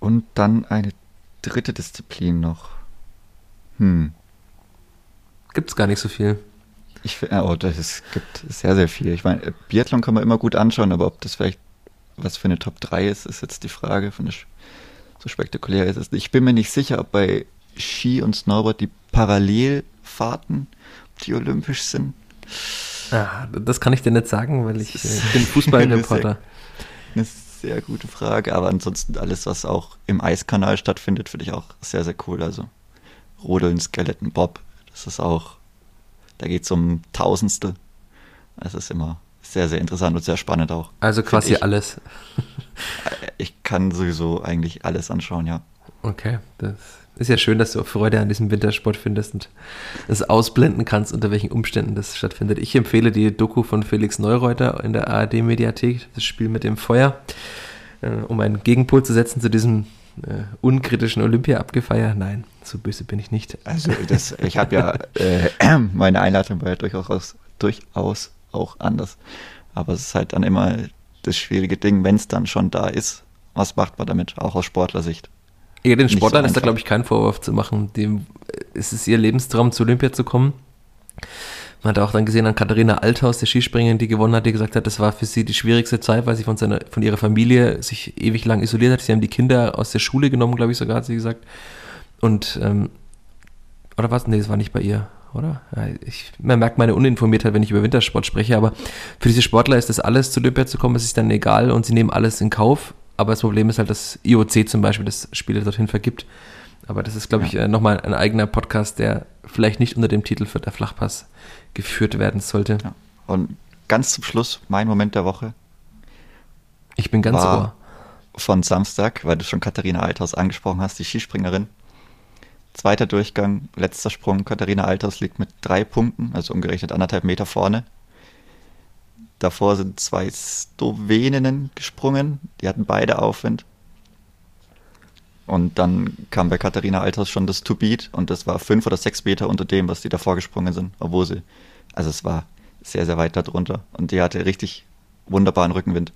S2: Und dann eine dritte Disziplin noch. Hm.
S1: Gibt es gar nicht so viel.
S2: Ich oh, das gibt sehr, sehr viel. Ich meine, Biathlon kann man immer gut anschauen, aber ob das vielleicht was für eine Top 3 ist, ist jetzt die Frage. Von so spektakulär ist es. Ich bin mir nicht sicher, ob bei Ski und Snowboard die Parallelfahrten, die olympisch sind.
S1: Ah, das kann ich dir nicht sagen, weil ich, äh, bin Fußballreporter.
S2: Eine sehr gute Frage, aber ansonsten alles, was auch im Eiskanal stattfindet, finde ich auch sehr, sehr cool. Also Rodeln, Skeleton, Bob, das ist auch, da geht es um Tausendstel. Das ist immer sehr, sehr interessant und sehr spannend auch.
S1: Also quasi ich. alles.
S2: ich kann sowieso eigentlich alles anschauen, ja.
S1: Okay, das ist ja schön, dass du auch Freude an diesem Wintersport findest und es ausblenden kannst, unter welchen Umständen das stattfindet. Ich empfehle die Doku von Felix Neureuter in der ARD-Mediathek, das Spiel mit dem Feuer, äh, um einen Gegenpol zu setzen zu diesem äh, unkritischen Olympia-Abgefeier. Nein, so böse bin ich nicht.
S2: Also das, ich habe ja, äh, meine Einladung war ja durchaus, durchaus auch anders. Aber es ist halt dann immer das schwierige Ding, wenn es dann schon da ist, was macht man damit, auch aus Sportlersicht?
S1: Ja, den Sportlern so ist da, glaube ich, kein Vorwurf zu machen. Dem, es ist ihr Lebenstraum, zu Olympia zu kommen. Man hat auch dann gesehen an Katharina Althaus, der Skispringerin, die gewonnen hat, die gesagt hat, das war für sie die schwierigste Zeit, weil sie von, seiner, von ihrer Familie sich ewig lang isoliert hat. Sie haben die Kinder aus der Schule genommen, glaube ich sogar, hat sie gesagt. Und, ähm, oder was? Nee, das war nicht bei ihr oder? Ja, ich, man merkt meine Uninformiertheit, wenn ich über Wintersport spreche, aber für diese Sportler ist das alles, zu Olympia zu kommen, es ist dann egal und sie nehmen alles in Kauf. Aber das Problem ist halt, dass IOC zum Beispiel das Spiele dorthin vergibt. Aber das ist, glaube ich, äh, nochmal ein eigener Podcast, der vielleicht nicht unter dem Titel für der Flachpass geführt werden sollte. Ja.
S2: Und ganz zum Schluss, mein Moment der Woche.
S1: Ich bin ganz ohr.
S2: Von Samstag, weil du schon Katharina Althaus angesprochen hast, die Skispringerin. Zweiter Durchgang, letzter Sprung. Katharina Alters liegt mit drei Punkten, also umgerechnet anderthalb Meter vorne. Davor sind zwei Sloweninnen gesprungen, die hatten beide Aufwind. Und dann kam bei Katharina Alters schon das To-Beat und das war fünf oder sechs Meter unter dem, was die davor gesprungen sind, obwohl sie, also es war sehr, sehr weit darunter. Und die hatte richtig wunderbaren Rückenwind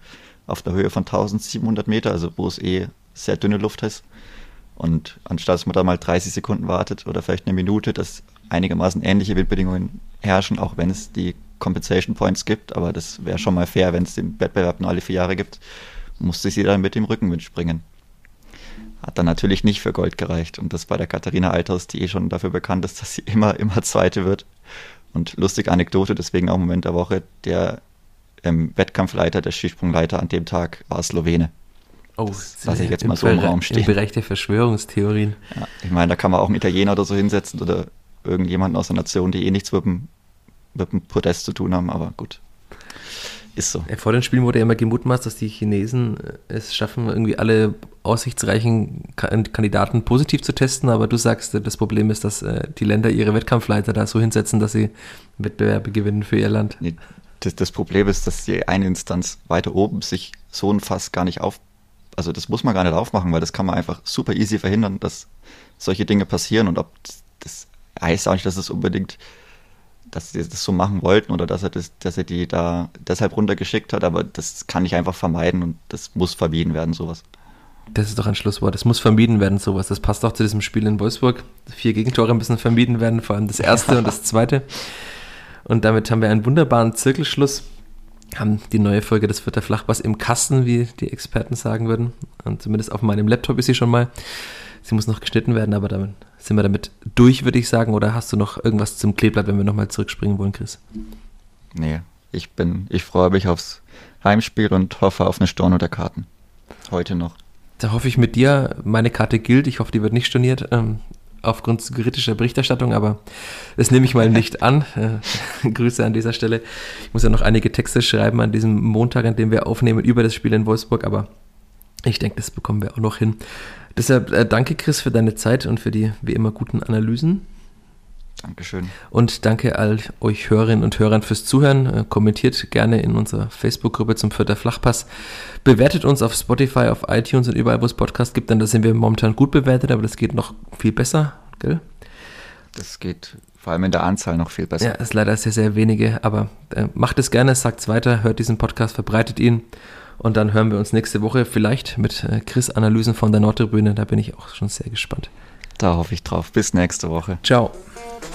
S2: auf der Höhe von 1700 Meter, also wo es eh sehr dünne Luft ist. Und anstatt dass man da mal 30 Sekunden wartet oder vielleicht eine Minute, dass einigermaßen ähnliche Windbedingungen herrschen, auch wenn es die Compensation Points gibt, aber das wäre schon mal fair, wenn es den Wettbewerb nur alle vier Jahre gibt, musste sie dann mit dem Rückenwind springen. Hat dann natürlich nicht für Gold gereicht und das bei der Katharina Alters, die eh schon dafür bekannt ist, dass sie immer, immer Zweite wird. Und lustige Anekdote, deswegen auch Moment der Woche, der ähm, Wettkampfleiter, der Skisprungleiter an dem Tag war Slowene.
S1: Oh, das lasse ich jetzt mal so im Raum stehen. Im Bereich der Verschwörungstheorien.
S2: Ja, ich meine, da kann man auch einen Italiener oder so hinsetzen oder irgendjemanden aus der Nation, die eh nichts mit dem, mit dem Podest zu tun haben, aber gut. Ist so.
S1: Vor den Spielen wurde ja immer gemutmaßt, dass die Chinesen äh, es schaffen, irgendwie alle aussichtsreichen Kandidaten positiv zu testen, aber du sagst, das Problem ist, dass äh, die Länder ihre Wettkampfleiter da so hinsetzen, dass sie Wettbewerbe gewinnen für ihr Land. Nee,
S2: das, das Problem ist, dass die eine Instanz weiter oben sich so ein Fass gar nicht auf also das muss man gar nicht aufmachen, weil das kann man einfach super easy verhindern, dass solche Dinge passieren und ob das heißt auch nicht, dass es unbedingt dass sie das so machen wollten oder dass er das, dass er die da deshalb runtergeschickt hat, aber das kann ich einfach vermeiden und das muss vermieden werden, sowas.
S1: Das ist doch ein Schlusswort. Es muss vermieden werden, sowas. Das passt auch zu diesem Spiel in Wolfsburg. Vier Gegentore müssen vermieden werden, vor allem das erste und das zweite. Und damit haben wir einen wunderbaren Zirkelschluss. Haben die neue Folge des Vierter Flachpass im Kasten, wie die Experten sagen würden. Und zumindest auf meinem Laptop ist sie schon mal. Sie muss noch geschnitten werden, aber damit sind wir damit durch, würde ich sagen. Oder hast du noch irgendwas zum Kleeblatt, wenn wir nochmal zurückspringen wollen, Chris?
S2: Nee, ich bin, ich freue mich aufs Heimspiel und hoffe auf eine Storno der Karten. Heute noch.
S1: Da hoffe ich mit dir, meine Karte gilt. Ich hoffe, die wird nicht storniert. Ähm, aufgrund kritischer Berichterstattung, aber das nehme ich mal nicht an. Äh, Grüße an dieser Stelle. Ich muss ja noch einige Texte schreiben an diesem Montag, an dem wir aufnehmen über das Spiel in Wolfsburg, aber ich denke, das bekommen wir auch noch hin. Deshalb äh, danke, Chris, für deine Zeit und für die wie immer guten Analysen.
S2: Dankeschön.
S1: Und danke all euch Hörerinnen und Hörern fürs Zuhören. Äh, kommentiert gerne in unserer Facebook-Gruppe zum Vierter Flachpass. Bewertet uns auf Spotify, auf iTunes und überall, wo es Podcasts gibt, denn da sind wir momentan gut bewertet, aber das geht noch viel besser, gell?
S2: Das geht vor allem in der Anzahl noch viel besser.
S1: Ja, ist leider sehr, sehr wenige, aber äh, macht es gerne, sagt es weiter, hört diesen Podcast, verbreitet ihn. Und dann hören wir uns nächste Woche vielleicht mit äh, Chris-Analysen von der Nordtribüne. Da bin ich auch schon sehr gespannt.
S2: Da hoffe ich drauf. Bis nächste Woche.
S1: Ciao.